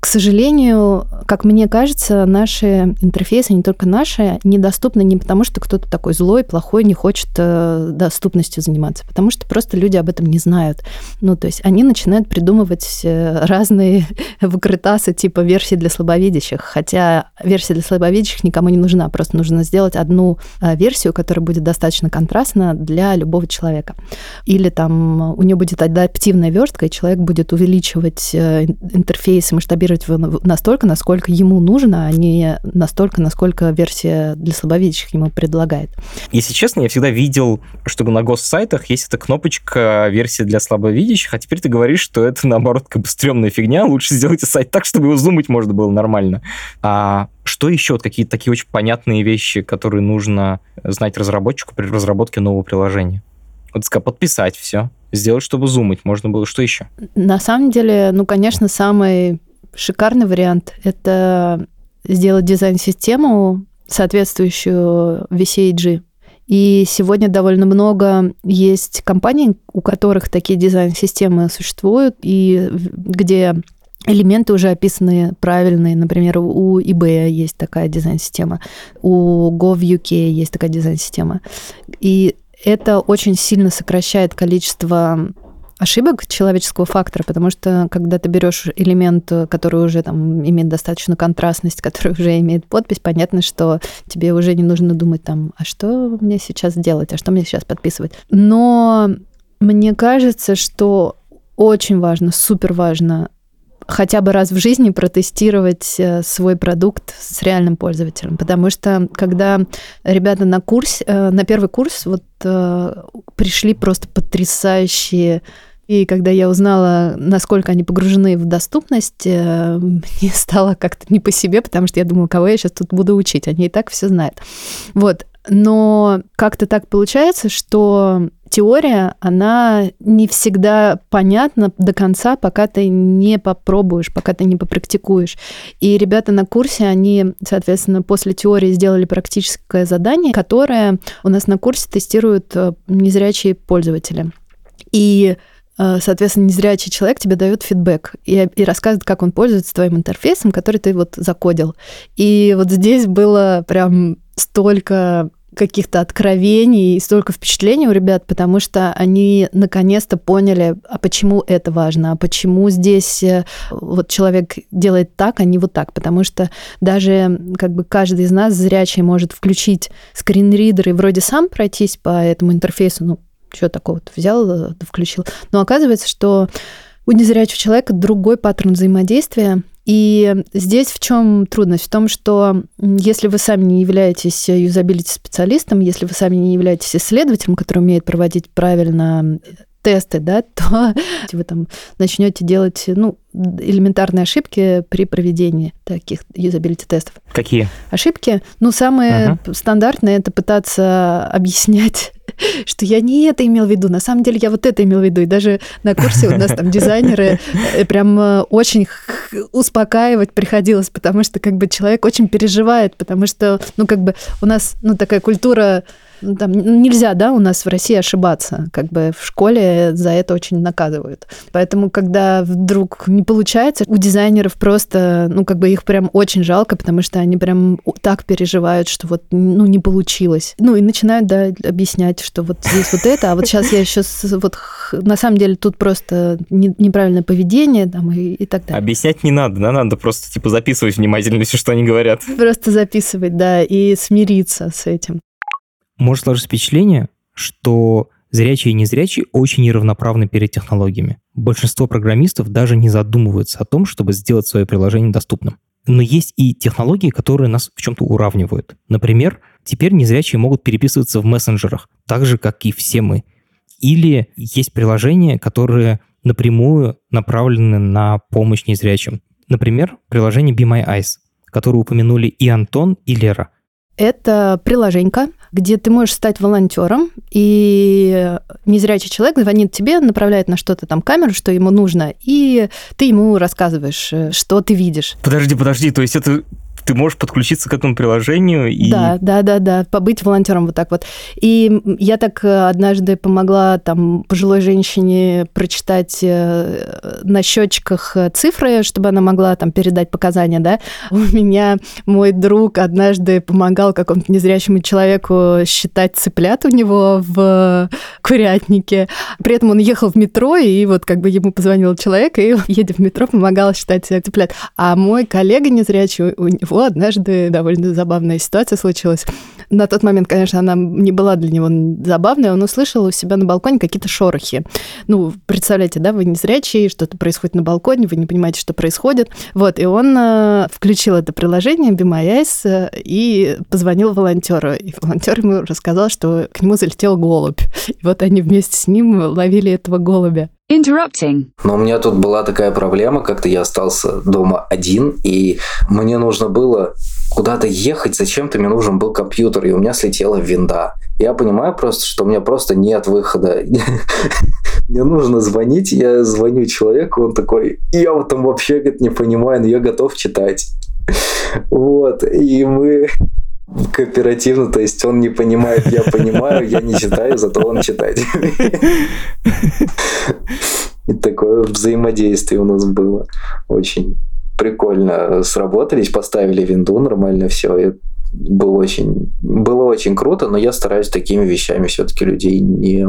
К сожалению, как мне кажется, наши интерфейсы, не только наши, недоступны не потому, что кто-то такой злой, плохой, не хочет э, доступностью заниматься, потому что просто люди об этом не знают. Ну, то есть они начинают придумывать э, разные (laughs) выкрытасы типа версии для слабовидящих, хотя версия для слабовидящих никому не нужна, просто нужно сделать одну э, версию, которая будет достаточно контрастна для любого человека. Или там у нее будет адаптивная верстка, и человек будет увеличивать интерфейс и масштабировать масштабировать настолько, насколько ему нужно, а не настолько, насколько версия для слабовидящих ему предлагает. Если честно, я всегда видел, что на госсайтах есть эта кнопочка версия для слабовидящих, а теперь ты говоришь, что это, наоборот, как бы стрёмная фигня, лучше сделайте сайт так, чтобы его зумать можно было нормально. А что еще? Вот какие-то такие очень понятные вещи, которые нужно знать разработчику при разработке нового приложения? Вот подписать все, сделать, чтобы зумать можно было. Что еще? На самом деле, ну, конечно, самый шикарный вариант – это сделать дизайн-систему, соответствующую VCAG. И сегодня довольно много есть компаний, у которых такие дизайн-системы существуют, и где элементы уже описаны правильные. Например, у eBay есть такая дизайн-система, у GovUK есть такая дизайн-система. И это очень сильно сокращает количество ошибок человеческого фактора, потому что когда ты берешь элемент, который уже там имеет достаточно контрастность, (laughs) который уже имеет подпись, понятно, что тебе уже не нужно думать там, а что мне сейчас делать, а что мне сейчас подписывать. Но мне кажется, что очень важно, супер важно хотя бы раз в жизни протестировать э, свой продукт с реальным пользователем. Потому что когда ребята на курс, э, на первый курс вот э, пришли просто потрясающие и когда я узнала, насколько они погружены в доступность, э, мне (laughs) стало как-то не по себе, потому что я думала, кого я сейчас тут буду учить, они и так все знают. Вот. Но как-то так получается, что теория, она не всегда понятна до конца, пока ты не попробуешь, пока ты не попрактикуешь. И ребята на курсе, они, соответственно, после теории сделали практическое задание, которое у нас на курсе тестируют э, незрячие пользователи. И соответственно, незрячий человек тебе дает фидбэк и, и рассказывает, как он пользуется твоим интерфейсом, который ты вот закодил. И вот здесь было прям столько каких-то откровений и столько впечатлений у ребят, потому что они наконец-то поняли, а почему это важно, а почему здесь э, вот человек делает так, а не вот так, потому что даже как бы каждый из нас зрячий может включить скринридер и вроде сам пройтись по этому интерфейсу, ну, что такого, взял, э, включил. Но оказывается, что у незрячего человека другой паттерн взаимодействия, и здесь в чем трудность? В том, что если вы сами не являетесь юзабилити-специалистом, если вы сами не являетесь исследователем, который умеет проводить правильно тесты, да, (laughs) то (laughs) вы там начнете делать ну, элементарные ошибки при проведении таких юзабилити тестов. Какие? Ошибки? Ну, самые uh-huh. стандартные это пытаться (laughs) объяснять что я не это имел в виду, на самом деле я вот это имел в виду. И даже на курсе у нас там дизайнеры э, прям э, очень успокаивать приходилось, потому что как бы человек очень переживает, потому что, ну, как бы у нас, ну, такая культура там нельзя, да, у нас в России ошибаться. Как бы в школе за это очень наказывают. Поэтому, когда вдруг не получается, у дизайнеров просто, ну, как бы их прям очень жалко, потому что они прям так переживают, что вот, ну, не получилось. Ну, и начинают, да, объяснять, что вот здесь вот это, а вот сейчас я еще вот на самом деле тут просто неправильное поведение там и, и так далее. Объяснять не надо, да, надо просто типа записывать внимательно все, что они говорят. Просто записывать, да, и смириться с этим может сложиться впечатление, что зрячие и незрячие очень неравноправны перед технологиями. Большинство программистов даже не задумываются о том, чтобы сделать свое приложение доступным. Но есть и технологии, которые нас в чем-то уравнивают. Например, теперь незрячие могут переписываться в мессенджерах, так же, как и все мы. Или есть приложения, которые напрямую направлены на помощь незрячим. Например, приложение Be My Eyes, которое упомянули и Антон, и Лера. Это приложенька, где ты можешь стать волонтером, и незрячий человек звонит тебе, направляет на что-то там камеру, что ему нужно, и ты ему рассказываешь, э, что ты видишь. Подожди, подожди, то есть это ты можешь подключиться к этому приложению и... Да, да, да, да, побыть волонтером вот так вот. И я так э, однажды помогла там пожилой женщине прочитать э, на счетчиках э, цифры, чтобы она могла там передать показания, да. (laughs) У меня мой друг однажды помогал какому-то незрячему человеку считать цыплят у него в курятнике. При этом он ехал в метро, и вот как бы ему позвонил человек, и едя в метро, помогал считать цыплят. А мой коллега незрячий, него однажды довольно забавная ситуация случилась. На тот момент, конечно, она не была для него забавной, он услышал у себя на балконе какие-то шорохи. Ну, представляете, да, вы не зрячий, что-то происходит на балконе, вы не понимаете, что происходит. Вот, и он э, включил это приложение Be My Eyes э, и позвонил волонтеру. И волонтер ему рассказал, что к нему залетел голубь. И вот они вместе с ним ловили этого голубя. Interrupting. Но у меня тут была такая проблема, как-то я остался дома один, и мне нужно было куда-то ехать, зачем-то мне нужен был компьютер, и у меня слетела винда. Я понимаю просто, что у меня просто нет выхода. (laughs) Мне нужно звонить, я звоню человеку, он такой, я вот там вообще говорит, не понимаю, но я готов читать. (laughs) Вот, и мы кооперативно, то есть он не понимает, я понимаю, я не читаю, зато он читает. И такое взаимодействие у нас было. Очень прикольно сработались, поставили винду, нормально все. И было очень, было очень круто, но я стараюсь такими вещами все-таки людей не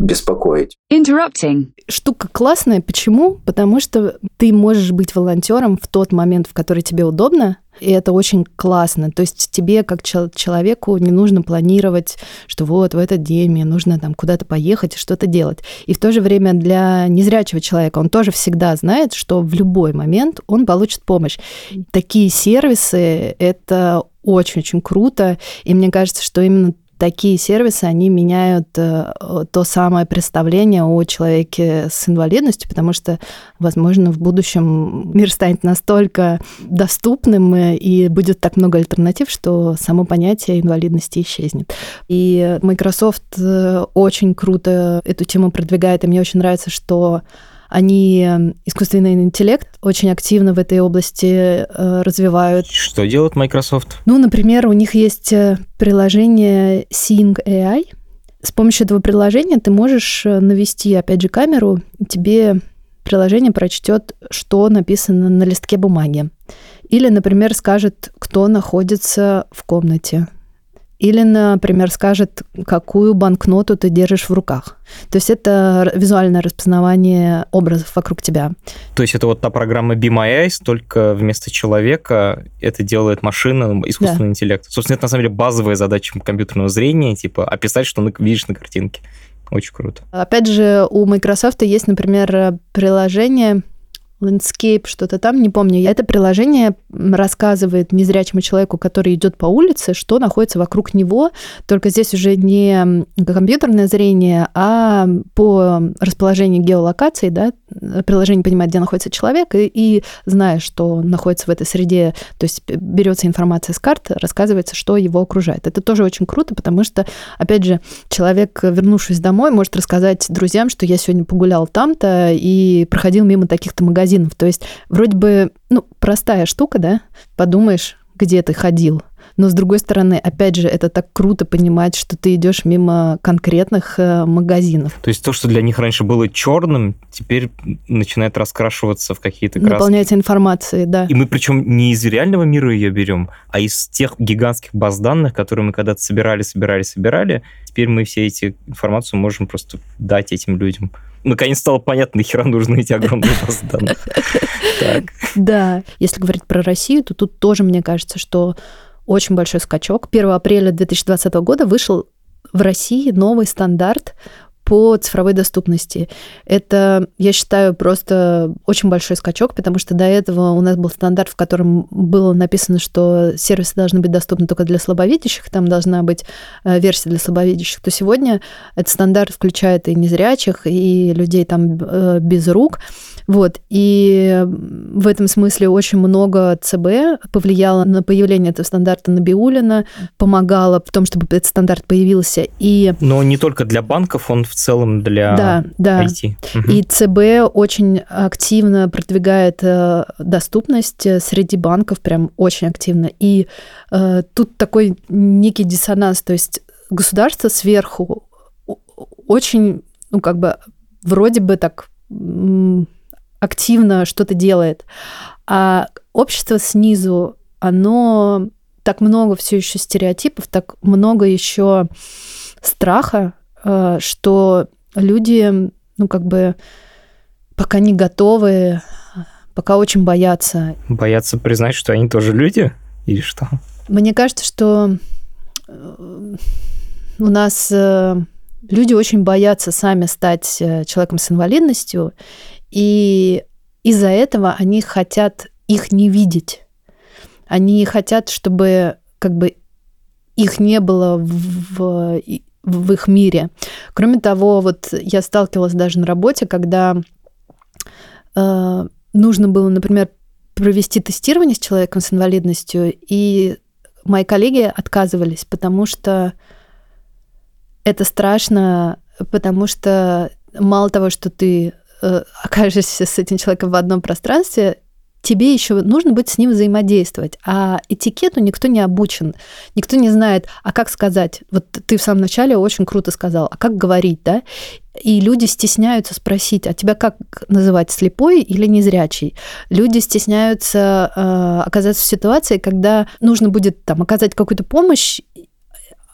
беспокоить. Interrupting. Штука классная. Почему? Потому что ты можешь быть волонтером в тот момент, в который тебе удобно, и это очень классно. То есть тебе, как человеку, не нужно планировать, что вот в этот день мне нужно там куда-то поехать и что-то делать. И в то же время для незрячего человека он тоже всегда знает, что в любой момент он получит помощь. Такие сервисы — это очень-очень круто. И мне кажется, что именно такие сервисы, они меняют э, то самое представление о человеке с инвалидностью, потому что, возможно, в будущем мир станет настолько доступным э, и будет так много альтернатив, что само понятие инвалидности исчезнет. И Microsoft э, очень круто эту тему продвигает, и мне очень нравится, что они искусственный интеллект очень активно в этой области э, развивают. Что делает Microsoft? Ну, например, у них есть э, приложение Seeing AI. С помощью этого приложения ты можешь э, навести, опять же, камеру, тебе приложение прочтет, что написано на листке бумаги. Или, например, скажет, кто находится в комнате. Или, например, скажет, какую банкноту ты держишь в руках. То есть это визуальное распознавание образов вокруг тебя. То есть это вот та программа Be My Eyes, только вместо человека это делает машина, искусственный да. интеллект. Собственно, это на самом деле базовая задача компьютерного зрения, типа описать, что видишь на картинке. Очень круто. Опять же, у Microsoft есть, например, приложение, Landscape, что-то там, не помню. Это приложение рассказывает незрячему человеку, который идет по улице, что находится вокруг него. Только здесь уже не компьютерное зрение, а по расположению геолокации, да, приложение понимает, где находится человек, и, и зная, что находится в этой среде, то есть берется информация с карт, рассказывается, что его окружает. Это тоже очень круто, потому что, опять же, человек, вернувшись домой, может рассказать друзьям, что я сегодня погулял там-то и проходил мимо таких-то магазинов, магазинов. То есть вроде бы, ну, простая штука, да, подумаешь, где ты ходил. Но с другой стороны, опять же, это так круто понимать, что ты идешь мимо конкретных э, магазинов. То есть то, что для них раньше было черным, теперь начинает раскрашиваться в какие-то краски. Наполняется информацией, да. И мы причем не из реального мира ее берем, а из тех гигантских баз данных, которые мы когда-то собирали, собирали, собирали. Теперь мы все эти информацию можем просто дать этим людям наконец стало понятно, нахера нужны эти огромные базы данных. (laughs) Да, если говорить про Россию, то тут тоже, мне кажется, что очень большой скачок. 1 апреля 2020 года вышел в России новый стандарт по цифровой доступности. Это, я считаю, просто очень большой скачок, потому что до этого у нас был стандарт, в котором было написано, что сервисы должны быть доступны только для слабовидящих, там должна быть э, версия для слабовидящих, то сегодня этот стандарт включает и незрячих, и людей там э, без рук. Вот. И в этом смысле очень много ЦБ повлияло на появление этого стандарта Набиулина, помогало в том, чтобы этот стандарт появился. И... Но не только для банков, он в целом для да, да. IT. Угу. И ЦБ очень активно продвигает э, доступность среди банков, прям очень активно. И э, тут такой некий диссонанс, то есть государство сверху очень, ну как бы вроде бы так активно что-то делает. А общество снизу, оно так много все еще стереотипов, так много еще страха, э, что люди, ну, как бы, пока не готовы, пока очень боятся. Боятся признать, что они тоже люди или что? Мне кажется, что э, у нас э, люди очень боятся сами стать человеком с инвалидностью, и из-за этого они хотят их не видеть. Они хотят, чтобы как бы их не было в, в их мире. Кроме того, вот я сталкивалась даже на работе, когда э, нужно было, например, провести тестирование с человеком с инвалидностью, и мои коллеги отказывались, потому что это страшно, потому что мало того, что ты э, окажешься с этим человеком в одном пространстве, тебе еще нужно будет с ним взаимодействовать. А этикету никто не обучен. Никто не знает, а как сказать. Вот ты в самом начале очень круто сказал, а как говорить, да? И люди стесняются спросить, а тебя как называть, слепой или незрячий? Люди стесняются э, оказаться в ситуации, когда нужно будет там оказать какую-то помощь,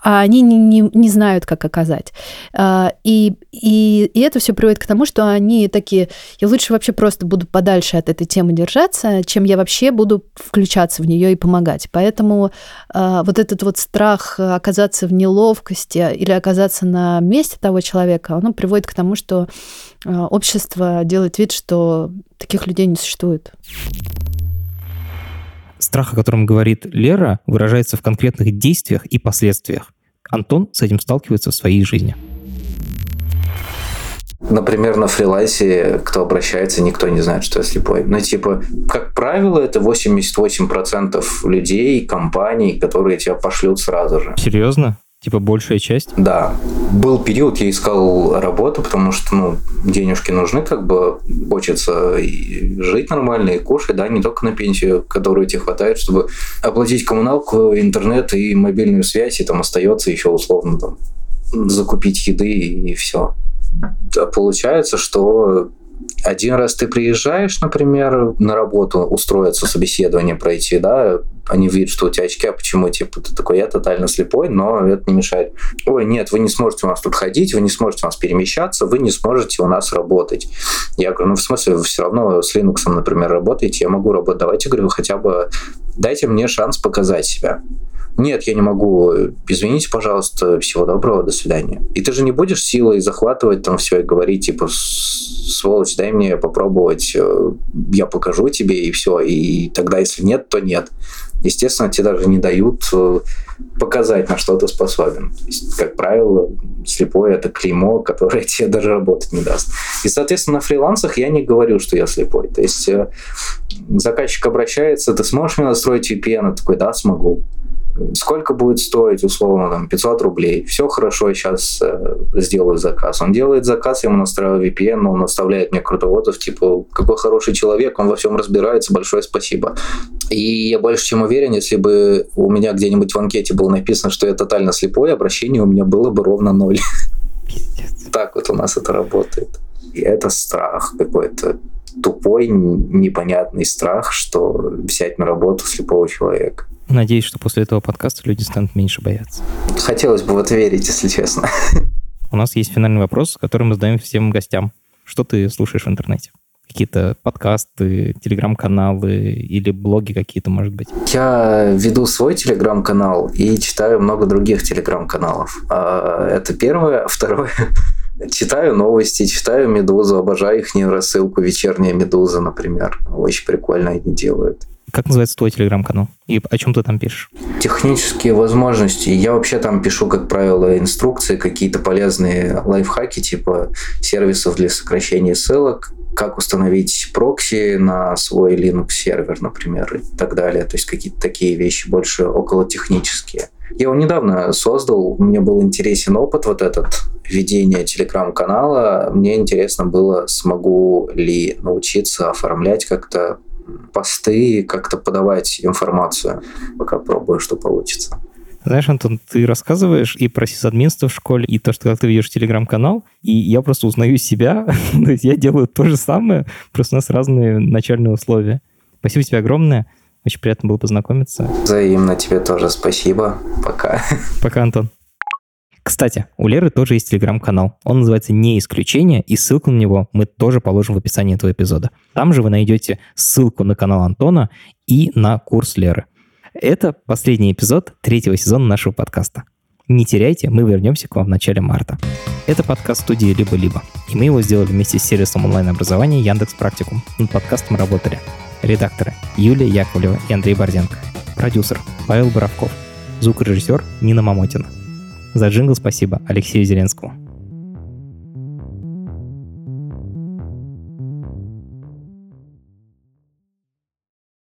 а они не, не, не знают, как оказать. А, и, и, и это все приводит к тому, что они такие, я лучше вообще просто буду подальше от этой темы держаться, чем я вообще буду включаться в нее и помогать. Поэтому а, вот этот вот страх оказаться в неловкости или оказаться на месте того человека, оно приводит к тому, что а, общество делает вид, что таких людей не существует. Страх, о котором говорит Лера, выражается в конкретных действиях и последствиях Антон с этим сталкивается в своей жизни. Например, на фрилансе, кто обращается, никто не знает, что я слепой. Ну, типа, как правило, это 88% людей, компаний, которые тебя пошлют сразу же. Серьезно? Типа большая часть? Да. Был период, я искал работу, потому что, ну, денежки нужны, как бы хочется и жить нормально, и кушать, да, не только на пенсию, которую тебе хватает, чтобы оплатить коммуналку, интернет и мобильную связь, и там остается еще условно там закупить еды и все. Да, получается, что один раз ты приезжаешь, например, на работу устроиться, собеседование пройти, да, они видят, что у тебя очки, а почему, типа, ты такой, я тотально слепой, но это не мешает. Ой, нет, вы не сможете у нас тут ходить, вы не сможете у нас перемещаться, вы не сможете у нас работать. Я говорю, ну, в смысле, вы все равно с Linux, например, работаете, я могу работать, давайте, говорю, хотя бы дайте мне шанс показать себя. Нет, я не могу. Извините, пожалуйста, всего доброго, до свидания. И ты же не будешь силой захватывать там все и говорить, типа, сволочь, дай мне попробовать, э, я покажу тебе, и все. И тогда, если нет, то нет. Естественно, тебе даже не дают э, показать, на что ты способен. есть, как правило, слепое это клеймо, которое (laughs) тебе даже работать не даст. И, соответственно, на фрилансах я не говорю, что я слепой. То есть э, заказчик обращается, ты сможешь мне настроить VPN? Я такой, да, смогу сколько будет стоить, условно, там, 500 рублей. Все хорошо, сейчас э, сделаю заказ. Он делает заказ, ему настраиваю VPN, он оставляет мне крутой отзыв, типа, какой хороший человек, он во всем разбирается, большое спасибо. И я больше чем уверен, если бы у меня где-нибудь в анкете было написано, что я тотально слепой, обращение у меня было бы ровно ноль. Так вот у нас это работает. И это страх какой-то тупой, непонятный страх, что взять на работу слепого человека. Надеюсь, что после этого подкаста люди станут меньше бояться. Хотелось бы в это верить, если честно. У нас есть финальный вопрос, который мы задаем всем гостям. Что ты слушаешь в интернете? Какие-то подкасты, телеграм-каналы или блоги какие-то, может быть? Я веду свой телеграм-канал и читаю много других телеграм-каналов. А, это первое. Второе, читаю новости, читаю «Медузу», обожаю их рассылку «Вечерняя Медуза», например. Очень прикольно они делают. Как называется твой телеграм-канал? И о чем ты там пишешь? Технические возможности. Я вообще там пишу, как правило, инструкции, какие-то полезные лайфхаки, типа сервисов для сокращения ссылок, как установить прокси на свой Linux сервер, например, и так далее. То есть какие-то такие вещи больше около технические. Я его недавно создал, мне был интересен опыт вот этот ведения телеграм-канала. Мне интересно было, смогу ли научиться оформлять как-то посты, как-то подавать информацию. Пока пробую, что получится. Знаешь, Антон, ты рассказываешь и про сисадминство в школе, и то, что ты ведешь телеграм-канал, и я просто узнаю себя, (laughs) то есть я делаю то же самое, просто у нас разные начальные условия. Спасибо тебе огромное, очень приятно было познакомиться. Взаимно тебе тоже спасибо, пока. Пока, Антон. Кстати, у Леры тоже есть телеграм-канал. Он называется «Не исключение», и ссылку на него мы тоже положим в описании этого эпизода. Там же вы найдете ссылку на канал Антона и на курс Леры. Это последний эпизод третьего сезона нашего подкаста. Не теряйте, мы вернемся к вам в начале марта. Это подкаст студии «Либо-либо», и мы его сделали вместе с сервисом онлайн-образования Яндекс Практикум. Над подкастом работали редакторы Юлия Яковлева и Андрей Борзенко, продюсер Павел Боровков, звукорежиссер Нина Мамотина. За джингл спасибо Алексею Зеленскому.